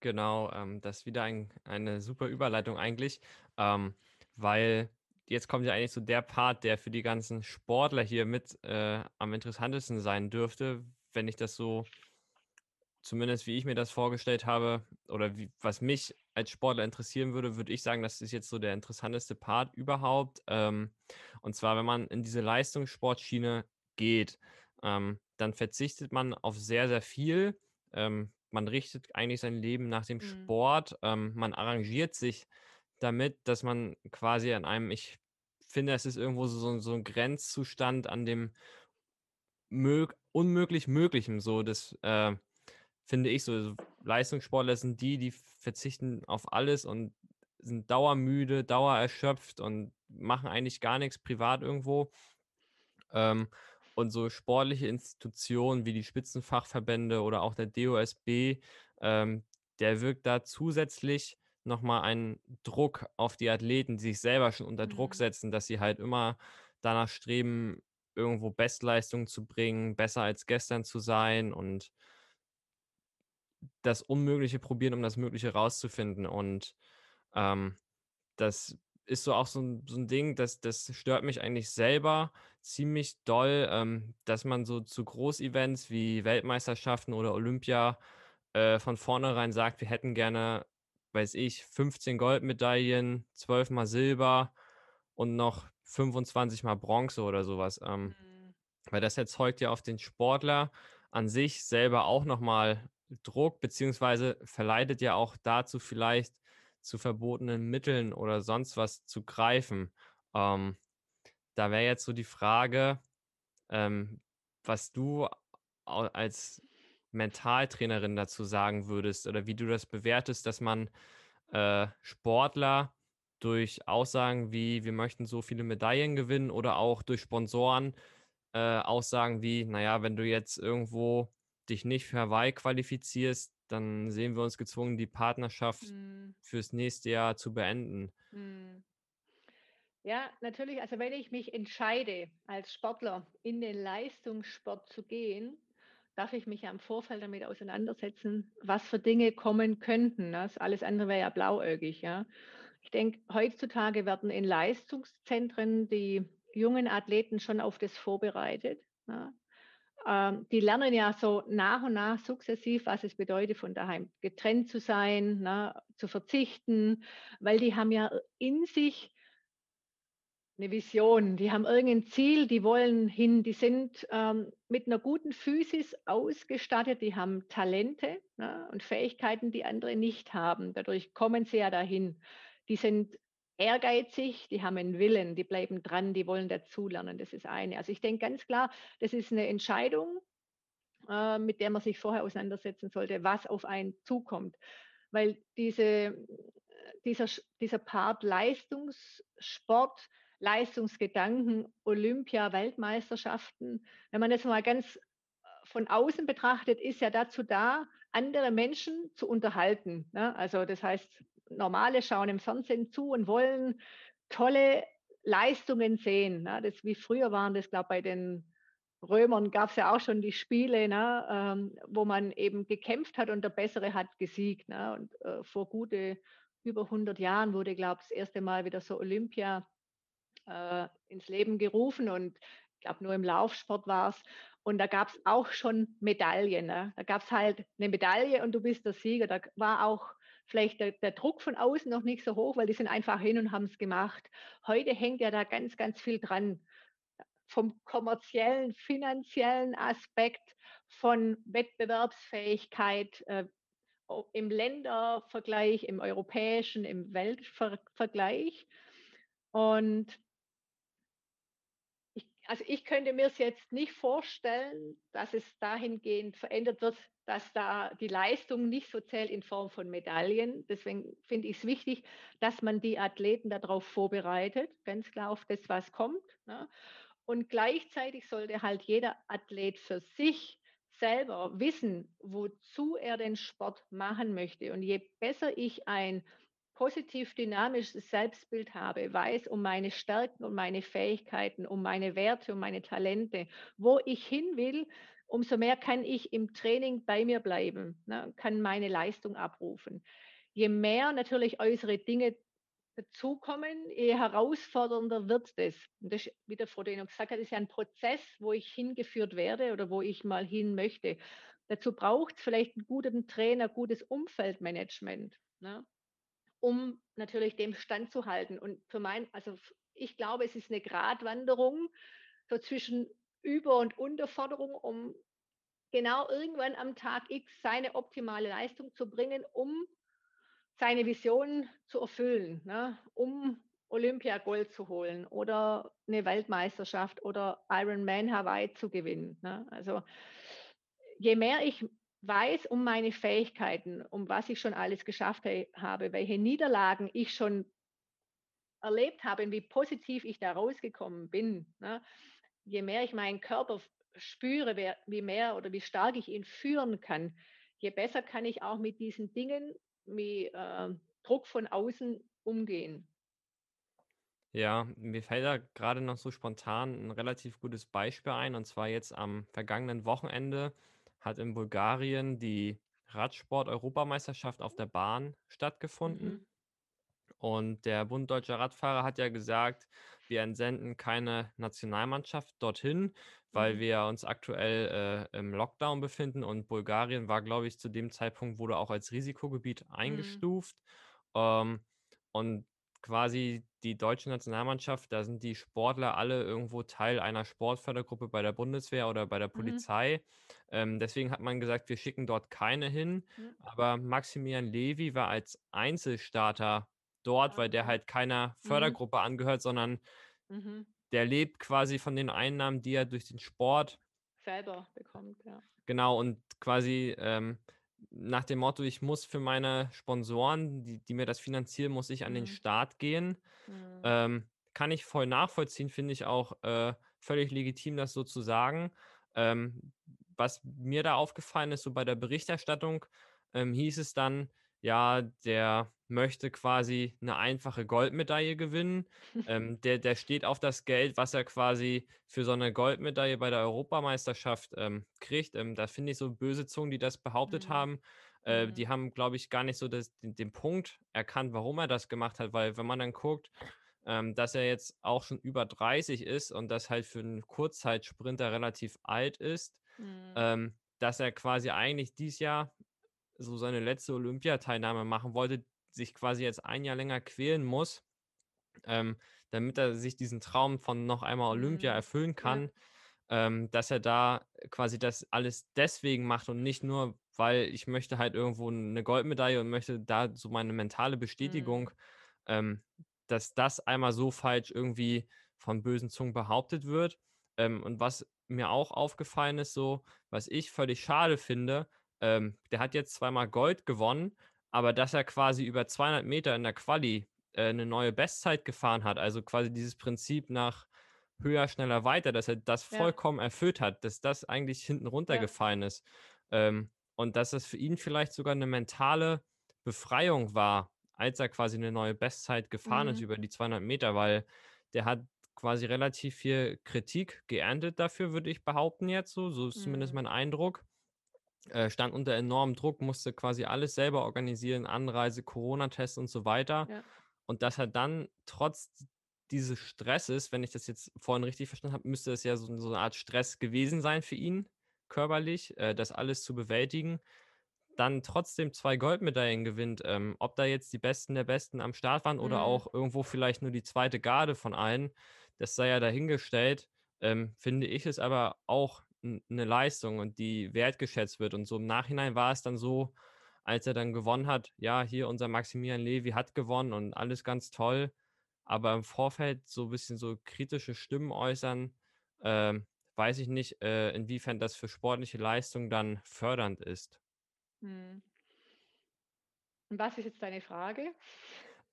Genau, ähm, das ist wieder ein eine super Überleitung eigentlich, ähm, weil jetzt kommt ja eigentlich so der Part, der für die ganzen Sportler hier mit, äh, am interessantesten sein dürfte. wenn ich das so zumindest wie ich mir das vorgestellt habe oder wie was mich als Sportler interessieren würde, würde ich sagen, das ist jetzt so der interessanteste Part überhaupt. Ähm, und zwar, wenn man in diese Leistungssportschiene geht, ähm, dann verzichtet man auf sehr, sehr viel. Ähm, man richtet eigentlich sein Leben nach dem Mhm. Sport. Ähm, man arrangiert sich damit, dass man quasi an einem ich finde, es ist irgendwo so so 'n so 'n Grenzzustand an dem mög unmöglich Möglichen so. Das, äh, finde ich so. Leistungssportler sind die, die verzichten auf alles und sind dauermüde, dauererschöpft und machen eigentlich gar nix privat irgendwo. Ähm, und so sportliche Institutionen wie die Spitzenfachverbände oder auch der DOSB, ähm, der wirkt da zusätzlich noch mal einen Druck auf die Athleten, die sich selber schon unter Druck Mhm. setzen, dass sie halt immer danach streben, irgendwo Bestleistung zu bringen, besser als gestern zu sein und das Unmögliche probieren, um das Mögliche rauszufinden. Und, ähm, das ist so auch so 'n so 'n Ding, das das stört mich eigentlich selber ziemlich doll, ähm, dass man so zu Großevents wie Weltmeisterschaften oder Olympia, äh, von vornherein sagt: „Wir hätten gerne, weiß ich, 15 Goldmedaillen, 12 mal Silber und noch 25 mal Bronze“ oder so was. Ähm, Mhm. weil das erzeugt ja auf den Sportler an sich selber auch noch mal Druck, beziehungsweise verleitet ja auch dazu, vielleicht zu verbotenen Mitteln oder sonst was zu greifen. Ähm, da wäre jetzt so die Frage, ähm, was du als Mentaltrainerin dazu sagen würdest oder wie du das bewertest, dass man, äh, Sportler durch Aussagen wie: „Wir möchten so viele Medaillen gewinnen“ oder auch durch Sponsoren, äh, Aussagen wie: „Na ja, wenn du jetzt irgendwo dich nicht für Hawaii qualifizierst, dann sehen wir uns gezwungen, die Partnerschaft Mhm. fürs nächste Jahr zu beenden.“ Mhm. Ja, natürlich. Also, wenn ich mich entscheide, als Sportler in den Leistungssport zu gehen, darf ich mich ja im Vorfeld damit auseinandersetzen, was für Dinge kommen könnten, ne? Das alles andere wäre ja blauäugig, ja? Ich denke, heutzutage werden in Leistungszentren die jungen Athleten schon auf das vorbereitet, ne? Ähm, die lernen ja so nach und nach sukzessiv, was es bedeutet, von daheim getrennt zu sein, ne, zu verzichten, weil die haben ja in sich 'ne Vision. Die haben irgend 'n Ziel, die wollen hin. Die sind, ähm, mit 'ner guten Physis ausgestattet, die haben Talente, ne, und Fähigkeiten, die andere nicht haben. Dadurch kommen sie ja dahin. Die sind ehrgeizig, die haben 'n Willen, die bleiben dran, die wollen dazulernen. Das ist eine. Also, ich denke ganz klar, das ist 'ne Entscheidung, äh, mit der man sich vorher auseinandersetzen sollte, was auf einen zukommt. Weil diese dieser dieser Part Leistungssport, Leistungsgedanken, Olympia, Weltmeisterschaften, wenn man das mal ganz, äh, von außen betrachtet, ist ja dazu da, andere Menschen zu unterhalten, ne? Also, das heißt, Normale schauen im Fernsehen zu und wollen tolle Leistungen sehen, ne? Das wie früher waren das, glaube bei den Römern gab's ja auch schon die Spiele, ne, ähm, wo man eben gekämpft hat und der Bessere hat gesiegt, ne? Und, äh, vor gute über 100 Jahren wurde, glaube ich, das 1. Mal wieder so Olympia, äh, ins Leben gerufen und ich glaube, nur im Laufsport war's. Und da gab's auch schon Medaillen, ne? Da gab's halt 'ne Medaille und du bist der Sieger. Da war auch vielleicht der der Druck von außen noch nicht so hoch, weil die sind einfach hin und haben's gemacht. Heute hängt ja da ganz, ganz viel dran, vom kommerziellen, finanziellen Aspekt, von Wettbewerbsfähigkeit, äh, im Ländervergleich, im europäischen, im Weltver Vergleich. Und also, ich könnte mir's jetzt nicht vorstellen, dass es dahingehend verändert wird, dass da die Leistung nicht so zählt in Form von Medaillen. Deswegen finde ich's wichtig, dass man die Athleten da drauf vorbereitet, ganz klar auf das, was kommt, ne? Und gleichzeitig sollte halt jeder Athlet für sich selber wissen, wozu er den Sport machen möchte. Und je besser ich ein positiv dynamisches Selbstbild habe, weiß um meine Stärken und meine Fähigkeiten, um meine Werte, um meine Talente, wo ich hin will, umso mehr kann ich im Training bei mir bleiben, ne, kann meine Leistung abrufen. Je mehr natürlich äußere Dinge dazukommen, je herausfordernder wird es. Und das ist, wie der Frodeno gesagt hat, ist ja ein Prozess, wo ich hingeführt werde oder wo ich mal hin möchte. Dazu braucht es vielleicht einen guten Trainer, gutes Umfeldmanagement, ne? Um natürlich dem standzuhalten. Und für mein, also ich glaube, es ist eine Gratwanderung so zwischen Über- und Unterforderung, um genau irgendwann am Tag X seine optimale Leistung zu bringen, um seine Vision zu erfüllen, ne? um Olympiagold zu holen oder eine Weltmeisterschaft oder Ironman Hawaii zu gewinnen. Ne? Also je mehr ich weiß um meine Fähigkeiten, um was ich schon alles geschafft habe, welche Niederlagen ich schon erlebt habe und wie positiv ich da rausgekommen bin, ne? je mehr ich meinen Körper spüre, wer, wie mehr oder wie stark ich ihn führen kann, je besser kann ich auch mit diesen Dingen wie äh, Druck von außen umgehen. Ja, mir fällt da gerade noch so spontan ein relativ gutes Beispiel ein. Und zwar jetzt am vergangenen Wochenende hat in Bulgarien die Radsport-Europameisterschaft auf der Bahn stattgefunden. Mhm. Und der Bund Deutscher Radfahrer hat ja gesagt, wir entsenden keine Nationalmannschaft dorthin, weil Mhm. wir uns aktuell äh, im Lockdown befinden. Und Bulgarien war, glaube ich, zu dem Zeitpunkt wurde auch als Risikogebiet Mhm. eingestuft. Ähm, und quasi die deutsche Nationalmannschaft, da sind die Sportler alle irgendwo Teil einer Sportfördergruppe bei der Bundeswehr oder bei der Mhm. Polizei. Ähm, deswegen hat man gesagt, wir schicken dort keine hin. Mhm. Aber Maximilian Levy war als Einzelstarter dort, Ah, weil der halt keiner Mhm. Fördergruppe angehört, sondern Mhm. der lebt quasi von den Einnahmen, die er durch den Sport Selber bekommt, ja. genau und quasi, ähm, nach dem Motto: „Ich muss für meine Sponsoren, die die mir das finanzieren muss ich an den Mhm. Start gehen.“ Mhm. Ähm, kann ich voll nachvollziehen, finde ich auch, äh, völlig legitim, das so zu sagen. Ähm, was mir da aufgefallen ist, so bei der Berichterstattung, ähm, hieß es dann, ja, der möchte quasi eine einfache Goldmedaille gewinnen. Ähm, der der steht auf das Geld, was er quasi für so eine Goldmedaille bei der Europameisterschaft, ähm, kriegt. Ähm, da finde ich so böse Zungen, die das behauptet Mhm. haben, äh, Mhm. die haben, glaube ich, gar nicht so das den den Punkt erkannt, warum er das gemacht hat. Weil wenn man dann guckt, ähm, dass er jetzt auch schon über 30 ist und das halt für einen Kurzzeitsprinter relativ alt ist, Mhm. ähm, dass er quasi eigentlich dieses Jahr so seine letzte Olympiateilnahme machen wollte, sich quasi jetzt ein Jahr länger quälen muss, ähm, damit er sich diesen Traum von noch einmal Olympia Mhm. erfüllen Ja. kann, ähm, dass er da quasi das alles deswegen macht und nicht nur, weil ich möchte halt irgendwo eine Goldmedaille und möchte da so meine mentale Bestätigung, Mhm. ähm, dass das einmal so falsch irgendwie von bösen Zungen behauptet wird. Ähm, und was mir auch aufgefallen ist so, was ich völlig schade finde, ähm, der hat jetzt zweimal Gold gewonnen, aber dass er quasi über 200 Meter in der Quali, äh, 'ne neue Bestzeit gefahren hat, also quasi dieses Prinzip nach höher, schneller, weiter, dass er das Ja. vollkommen erfüllt hat, dass das eigentlich hinten Ja. runtergefallen ist. Ähm, und dass das für ihn vielleicht sogar 'ne mentale Befreiung war, als er quasi 'ne neue Bestzeit gefahren ist Mhm. über die 200 Meter, weil der hat quasi relativ viel Kritik geerntet dafür, würde ich behaupten jetzt so. So ist zumindest Mhm. mein Eindruck. Äh, stand unter enormem Druck, musste quasi alles selber organisieren, Anreise, Corona-Tests und so weiter. Ja. Und dass er dann trotz dieses Stresses, wenn ich das jetzt vorhin richtig verstanden habe, müsste es ja so so 'ne Art Stress gewesen sein für ihn körperlich, äh, das alles zu bewältigen, dann trotzdem 2 Goldmedaillen gewinnt. Ähm, ob da jetzt die Besten der Besten am Start waren oder Mhm. auch irgendwo vielleicht nur die zweite Garde von allen, das sei ja dahingestellt. Ähm, finde ich es aber auch 'n 'ne Leistung und die wertgeschätzt wird. Und so im Nachhinein war es dann so, als er dann gewonnen hat: „Ja, hier unser Maximilian Levy hat gewonnen und alles ganz toll.“ Aber im Vorfeld so ein bisschen so kritische Stimmen äußern, ähm, weiß ich nicht, äh, inwiefern das für sportliche Leistung dann fördernd ist. Mhm. Und was ist jetzt deine Frage?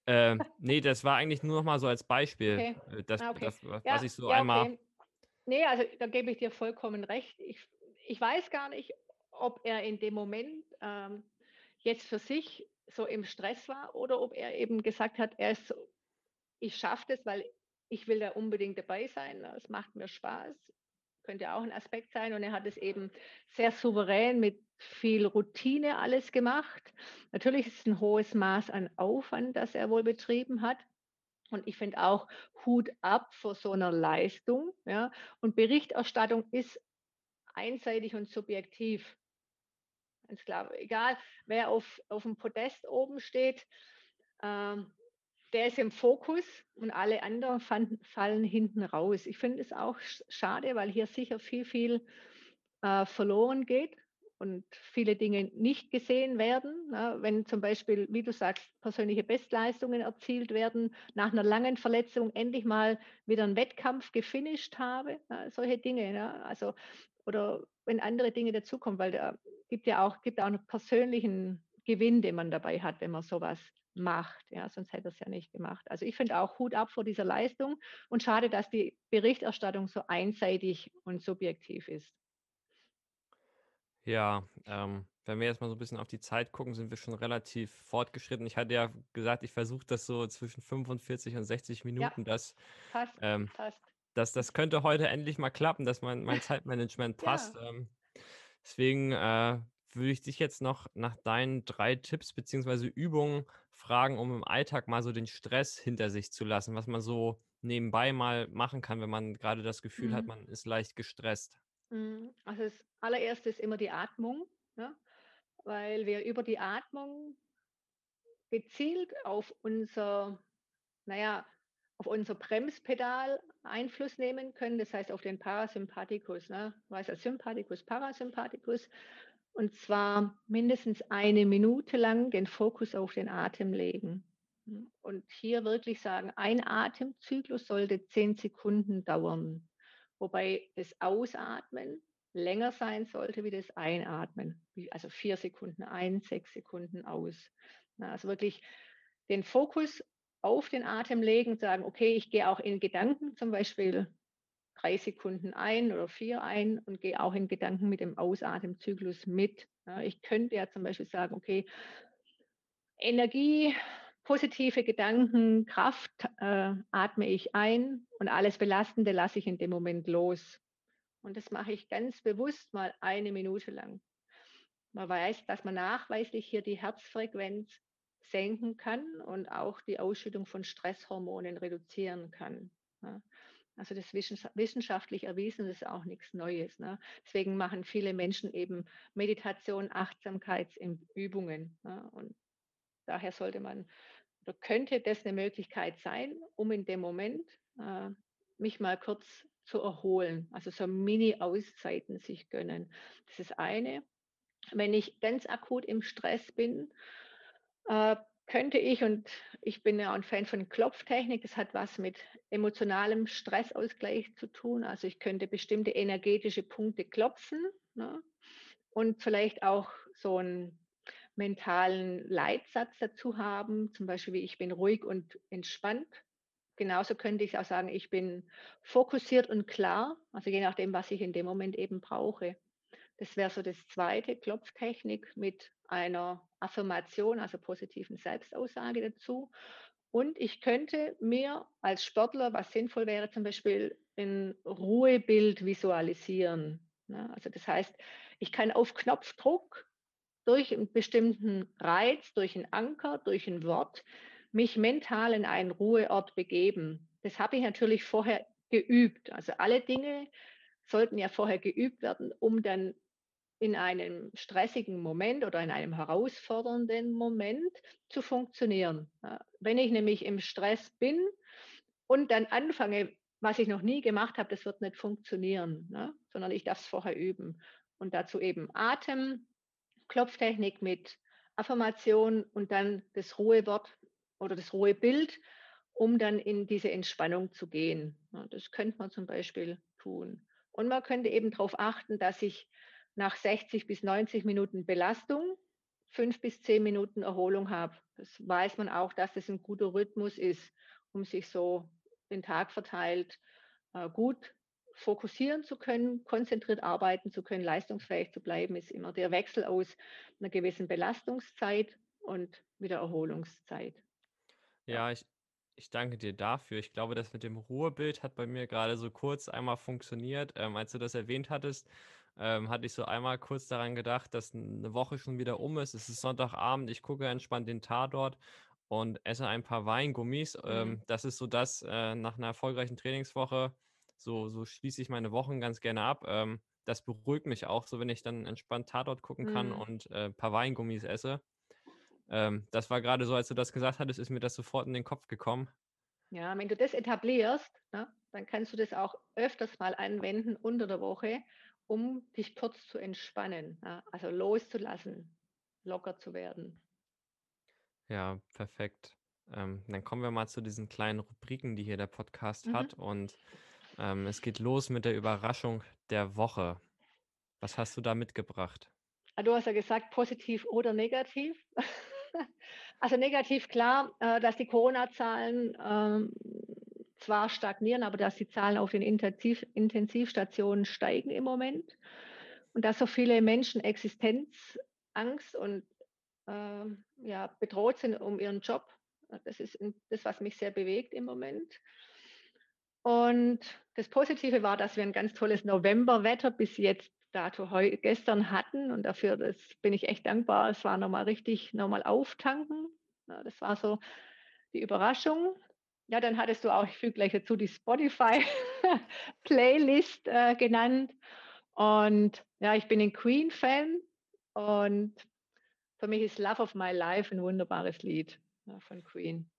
Ähm, ne, das war eigentlich nur noch mal so als Beispiel, Okay. äh, das Ah, okay. das, was Ja, ich so ja, einmal okay. Ne, also da gebe ich dir vollkommen recht. Ich ich weiß gar nicht, ob er in dem Moment, ähm, jetzt für sich so im Stress war oder ob er eben gesagt hat, er ist so: „Ich schaffe das, weil ich will da unbedingt dabei sein. Es macht mir Spaß. könnte auch ein Aspekt sein. Und er hat es eben sehr souverän mit viel Routine alles gemacht. Natürlich ist es ein hohes Maß an Aufwand, das er wohl betrieben hat. Und ich finde auch Hut ab vor so einer Leistung. Ja. Und Berichterstattung ist einseitig und subjektiv. Ganz klar, egal wer auf, auf dem Podest oben steht, ähm, der ist im Fokus und alle anderen fanden, fallen hinten raus. Ich finde es auch schade, weil hier sicher viel, viel äh, verloren geht und viele Dinge nicht gesehen werden. Ja, wenn zum Beispiel, wie du sagst, persönliche Bestleistungen erzielt werden, nach einer langen Verletzung endlich mal wieder einen Wettkampf gefinisht habe, ja, solche Dinge. Ja, also, oder wenn andere Dinge dazukommen, weil da gibt ja auch, gibt auch einen persönlichen Gewinn, den man dabei hat, wenn man sowas macht. Ja, sonst hätte er es ja nicht gemacht. Also ich finde auch Hut ab vor dieser Leistung und schade, dass die Berichterstattung so einseitig und subjektiv ist. Ja, ähm, wenn wir jetzt mal so ein bisschen auf die Zeit gucken, sind wir schon relativ fortgeschritten. Ich hatte ja gesagt, ich versuche das so zwischen 45 und 60 Ja, Minuten. Das, passt, ähm, passt. das, das könnte heute endlich mal klappen, dass mein, mein Zeitmanagement passt. Ja. Ähm, deswegen äh, würde ich dich jetzt noch nach deinen drei Tipps beziehungsweise Übungen fragen, um im Alltag mal so den Stress hinter sich zu lassen, was man so nebenbei mal machen kann, wenn man gerade das Gefühl hat, Mhm. man ist leicht gestresst. Mhm. Also das allererste ist immer die Atmung, ne? weil wir über die Atmung gezielt auf unser, naja, auf unser Bremspedal Einfluss nehmen können, das heißt auf den Parasympathikus, ne? Weiß ja Sympathikus, Parasympathikus. Und zwar mindestens eine Minute lang den Fokus auf den Atem legen. Hm, Und hier wirklich sagen, ein Atemzyklus sollte zehn Sekunden dauern, wobei das Ausatmen länger sein sollte wie das Einatmen. Also vier Sekunden ein, sechs Sekunden aus. Also wirklich den Fokus auf den Atem legen, sagen, okay, ich gehe auch in Gedanken zum Beispiel drei Sekunden ein oder vier ein und gehe auch in Gedanken mit dem Ausatemzyklus mit. Ich könnte ja zum Beispiel sagen, okay, Energie, positive Gedanken, Kraft äh, atme ich ein und alles Belastende lasse ich in dem Moment los. Und das mache ich ganz bewusst mal eine Minute lang. Man weiß, dass man nachweislich hier die Herzfrequenz senken kann und auch die Ausschüttung von Stresshormonen reduzieren kann. Ja. Also das wissenschaftlich erwiesen, ist auch nichts Neues. Ne? Deswegen machen viele Menschen eben Meditation, Achtsamkeitsübungen. Ne? Und daher sollte man oder könnte das eine Möglichkeit sein, um in dem Moment äh, mich mal kurz zu erholen, also so Mini-Auszeiten sich gönnen. Das ist eine. Wenn ich ganz akut im Stress bin, äh, könnte ich, und ich bin ja ein Fan von Klopftechnik, das hat was mit emotionalem Stressausgleich zu tun. Also ich könnte bestimmte energetische Punkte klopfen ne? und vielleicht auch so einen mentalen Leitsatz dazu haben, zum Beispiel wie ich bin ruhig und entspannt. Genauso könnte ich auch sagen, ich bin fokussiert und klar, also je nachdem, was ich in dem Moment eben brauche. Das wäre so das zweite, Klopftechnik mit einer Affirmation, also positiven Selbstaussage dazu. Und ich könnte mir als Sportler, was sinnvoll wäre, zum Beispiel ein Ruhebild visualisieren. Ja, also das heißt, ich kann auf Knopfdruck durch einen bestimmten Reiz, durch einen Anker, durch ein Wort mich mental in einen Ruheort begeben. Das habe ich natürlich vorher geübt. Also alle Dinge sollten ja vorher geübt werden, um dann in einem stressigen Moment oder in einem herausfordernden Moment zu funktionieren. Wenn ich nämlich im Stress bin und dann anfange, was ich noch nie gemacht habe, das wird nicht funktionieren, ne? sondern ich darf es vorher üben. Und dazu eben Atem, Klopftechnik mit Affirmation und dann das Ruhewort oder das Ruhebild, um dann in diese Entspannung zu gehen. Das könnte man zum Beispiel tun. Und man könnte eben darauf achten, dass ich nach 60 bis 90 Minuten Belastung fünf bis zehn Minuten Erholung habe. Das weiß man auch, dass das ein guter Rhythmus ist, um sich so den Tag verteilt äh, gut fokussieren zu können, konzentriert arbeiten zu können, leistungsfähig zu bleiben, ist immer der Wechsel aus einer gewissen Belastungszeit und wieder Erholungszeit. Ja. Ich Ich danke dir dafür. Ich glaube, das mit dem Ruhebild hat bei mir gerade so kurz einmal funktioniert. Ähm, als du das erwähnt hattest, ähm, hatte ich so einmal kurz daran gedacht, dass eine Woche schon wieder um ist. Es ist Sonntagabend, ich gucke entspannt den Tatort und esse ein paar Weingummis. Mhm. Ähm, das ist so das äh, nach einer erfolgreichen Trainingswoche. So, so schließe ich meine Wochen ganz gerne ab. Ähm, das beruhigt mich auch, so wenn ich dann entspannt Tatort gucken kann Mhm. und äh, ein paar Weingummis esse. Ähm, das war gerade so, als du das gesagt hattest, ist mir das sofort in den Kopf gekommen. Ja, wenn du das etablierst, ne, dann kannst du das auch öfters mal anwenden unter der Woche, um dich kurz zu entspannen, ja, also loszulassen, locker zu werden. Ja, perfekt. Ähm, dann kommen wir mal zu diesen kleinen Rubriken, die hier der Podcast Mhm. hat. Und ähm, es geht los mit der Überraschung der Woche. Was hast du da mitgebracht? Ah, du hast ja gesagt, positiv oder negativ. Also negativ klar, äh, dass die Corona-Zahlen ähm, zwar stagnieren, aber dass die Zahlen auf den Intensiv Intensivstationen steigen im Moment und dass so viele Menschen Existenzangst und ähm, ja, bedroht sind um ihren Job. Äh, Das ist das, was mich sehr bewegt im Moment. Und das Positive war, dass wir ein ganz tolles Novemberwetter bis jetzt dato gestern hatten und dafür das bin ich echt dankbar. Es war noch mal richtig noch mal auftanken. Ja, das war so die Überraschung. Ja, dann hattest du auch ich füge gleich dazu die Spotify Playlist, äh, genannt. Und ja, ich bin ein Queen-Fan und für mich ist „Love of My Life“ ein wunderbares Lied, ja, von Queen.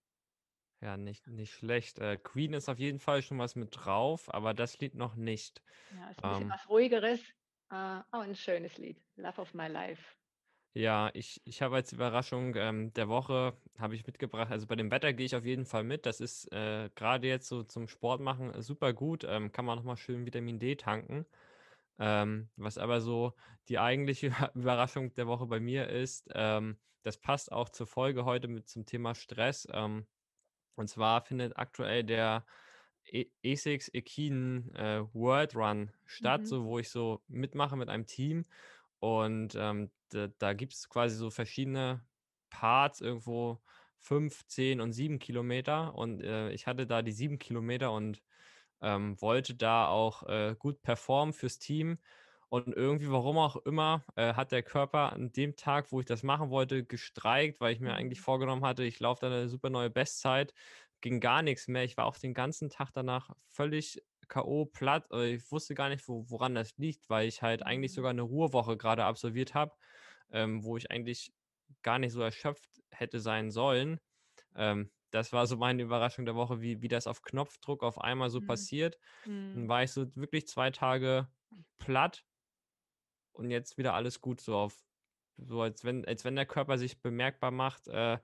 Ja, nicht, nicht schlecht. Äh, Queen ist auf jeden Fall schon was mit drauf, aber das Lied noch nicht. Ja, ist ein bisschen Ähm, was Ruhigeres, äh, aber 'n schönes Lied. „Love of My Life“. ja, ich, ich habe als Überraschung ähm, der Woche, habe ich mitgebracht, also bei dem Wetter gehe ich auf jeden Fall mit. Das ist äh, gerade jetzt so zum Sport machen äh, super gut. Ähm, kann man nochmal schön Vitamin D tanken. Ähm, was aber so die eigentliche Überraschung der Woche bei mir ist, ähm, das passt auch zur Folge heute mit zum Thema Stress. Ähm, und zwar findet aktuell der E ESICS Equine äh, World Run statt, Mhm, so wo ich so mitmache mit einem Team. Und ähm, da, da gibt es quasi so verschiedene Parts, irgendwo 5, 10 und 7 Kilometer. Und äh, ich hatte da die 7 Kilometer und ähm, wollte da auch äh, gut performen fürs Team. Und irgendwie, warum auch immer, äh, hat der Körper an dem Tag, wo ich das machen wollte, gestreikt, weil ich mir eigentlich mhm, vorgenommen hatte, ich laufe da eine super neue Bestzeit. Ging gar nichts mehr. Ich war auch den ganzen Tag danach völlig K.O. platt. äh, Ich wusste gar nicht, wo, woran das liegt, weil ich halt eigentlich mhm, sogar eine Ruhewoche gerade absolviert habe, ähm, wo ich eigentlich gar nicht so erschöpft hätte sein sollen. Ähm, das war so meine Überraschung der Woche, wie wie das auf Knopfdruck auf einmal so mhm, passiert. Dann mhm. war ich so wirklich 2 Tage platt und jetzt wieder alles gut, so auf so als wenn als wenn der Körper sich bemerkbar macht, äh,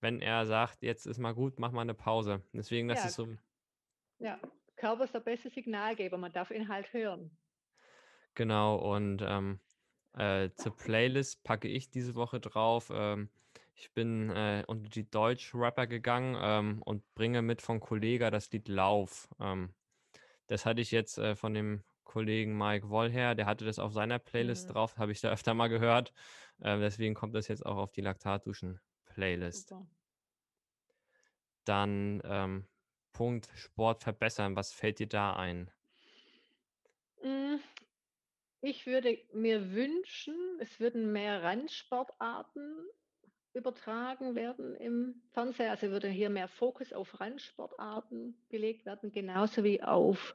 wenn er sagt: „Jetzt ist mal gut, mach mal eine Pause.“ Deswegen, das Ja, ist so ja. Körper ist der beste Signalgeber, man darf ihn halt hören. genau und, ähm, äh, zur Playlist packe ich diese Woche drauf, ähm ich bin, äh, unter die Deutsch-Rapper gegangen, ähm, und bringe mit von Kollega das Lied „Lauf“. Ähm Das hatte ich jetzt, äh, von dem Kollegen Mike Wollher, der hatte das auf seiner Playlist Mhm, drauf, habe ich da öfter mal gehört. Äh, deswegen kommt das jetzt auch auf die Laktatduschen-Playlist. super. Dann, ähm, Punkt Sport verbessern. Was fällt dir da ein? Hm, ich würde mir wünschen, es würden mehr Randsportarten übertragen werden im Fernseher. Also würde hier mehr Fokus auf Randsportarten gelegt werden, genauso wie auf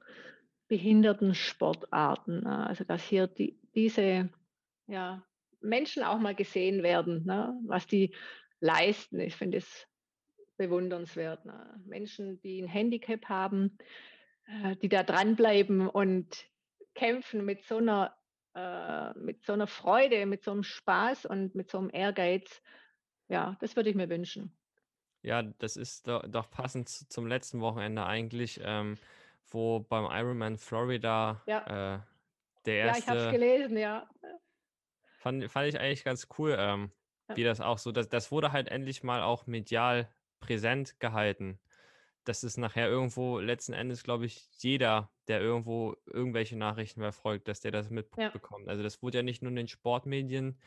Behindertensportarten. ne? Also dass hier die, diese ja, Menschen auch mal gesehen werden, ne? was die leisten. Ich finde es bewundernswert. Ne? Menschen, die ein Handicap haben, äh, die da dranbleiben und kämpfen mit so einer äh, mit so einer Freude, mit so einem Spaß und mit so einem Ehrgeiz. Ja, das würde ich mir wünschen. Ja, das ist do doch passend zum letzten Wochenende eigentlich, ähm, wo beim Ironman Florida, Ja, äh, der ja, ich habe es erste gelesen, ja. Fand fand ich eigentlich ganz cool, ähm, Ja, wie das auch so das das wurde halt endlich mal auch medial präsent gehalten. Das ist nachher irgendwo letzten Endes, glaube ich, jeder, der irgendwo irgendwelche Nachrichten verfolgt, dass der das ja, mitbekommt. Also, das wurde ja nicht nur in den Sportmedien,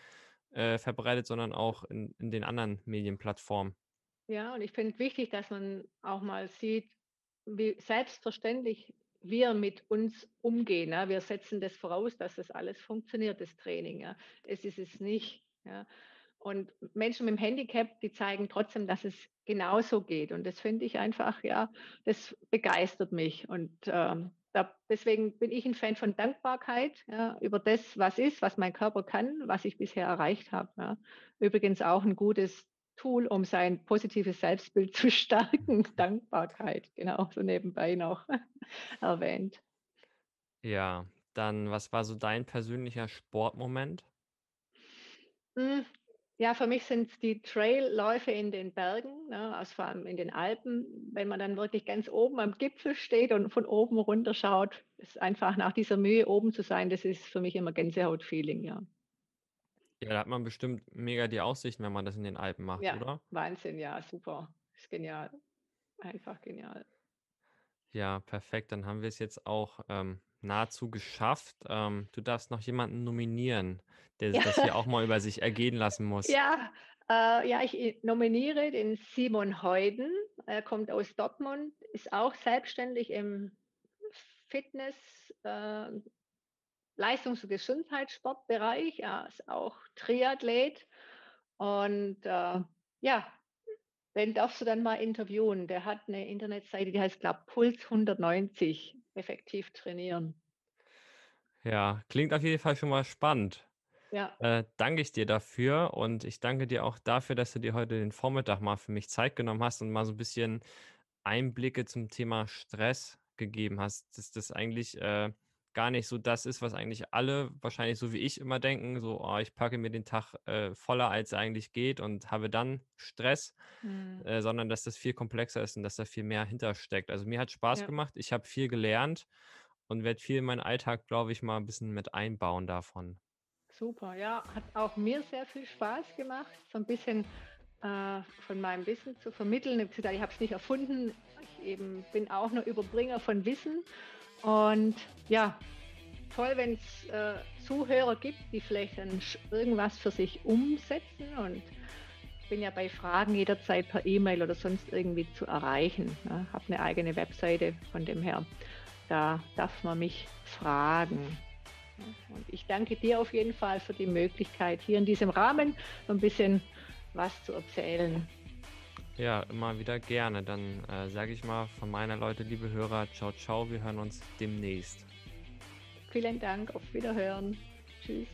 äh, verbreitet, sondern auch in in den anderen Medienplattformen. Ja, und ich finde wichtig, dass man auch mal sieht, wie selbstverständlich wir mit uns umgehen. Ja. Wir setzen das voraus, dass das alles funktioniert, das Training. Ja. Es ist es nicht. Ja. Und Menschen mit dem Handicap, die zeigen trotzdem, dass es genauso geht. Und das finde ich einfach, ja, das begeistert mich. Und ähm, da, deswegen bin ich ein Fan von Dankbarkeit ja, über das, was ist, was mein Körper kann, was ich bisher erreicht habe. Ja. Übrigens auch ein gutes Tool, um sein positives Selbstbild zu stärken. Dankbarkeit, genau, so nebenbei noch erwähnt. Ja, dann was war so dein persönlicher Sportmoment? Hm, ja, für mich sind es die Trailläufe in den Bergen, ne, also vor allem in den Alpen, wenn man dann wirklich ganz oben am Gipfel steht und von oben runter schaut, ist einfach nach dieser Mühe oben zu sein, das ist für mich immer Gänsehaut-Feeling, ja. Ja, da hat man bestimmt mega die Aussichten, wenn man das in den Alpen macht, Ja, oder? Wahnsinn, ja, super. Ist genial, einfach genial. Ja, perfekt. Dann haben wir es jetzt auch ähm, nahezu geschafft. Ähm, du darfst noch jemanden nominieren, der Ja, das hier auch mal über sich ergehen lassen muss. ja, äh, ja, ich nominiere den Simon Heuden. Er kommt aus Dortmund, ist auch selbstständig im Fitness, äh, Leistungs- und Gesundheitssportbereich. Er ist auch Triathlet und, äh, ja, den darfst du dann mal interviewen. Der hat eine Internetseite, die heißt, glaube Puls 190, effektiv trainieren. Ja, klingt auf jeden Fall schon mal spannend. Ja, Äh, danke ich dir dafür und ich danke dir auch dafür, dass du dir heute den Vormittag mal für mich Zeit genommen hast und mal so ein bisschen Einblicke zum Thema Stress gegeben hast, dass das eigentlich äh, gar nicht so das ist, was eigentlich alle wahrscheinlich so wie ich immer denken, so, oh, ich packe mir den Tag äh, voller, als eigentlich geht und habe dann Stress, mhm, äh, sondern dass das viel komplexer ist und dass da viel mehr hintersteckt. Also mir hat Spaß ja. gemacht, ich habe viel gelernt und werde viel in meinen Alltag, glaube ich, mal ein bisschen mit einbauen davon. Super, ja, hat auch mir sehr viel Spaß gemacht, so ein bisschen äh, von meinem Wissen zu vermitteln. Ich habe gesagt, ich habe es nicht erfunden, ich eben bin auch nur Überbringer von Wissen. Und ja, toll, wenn es äh, Zuhörer gibt, die vielleicht dann irgendwas für sich umsetzen. Und ich bin ja bei Fragen jederzeit per E-Mail oder sonst irgendwie zu erreichen. Ne? Habe eine eigene Webseite, von dem her, da darf man mich fragen. Und ich danke dir auf jeden Fall für die Möglichkeit, hier in diesem Rahmen so ein bisschen was zu erzählen. Ja, immer wieder gerne. Dann äh, sage ich mal von meiner Leute, liebe Hörer, ciao, ciao, wir hören uns demnächst. Vielen Dank, auf Wiederhören. Tschüss.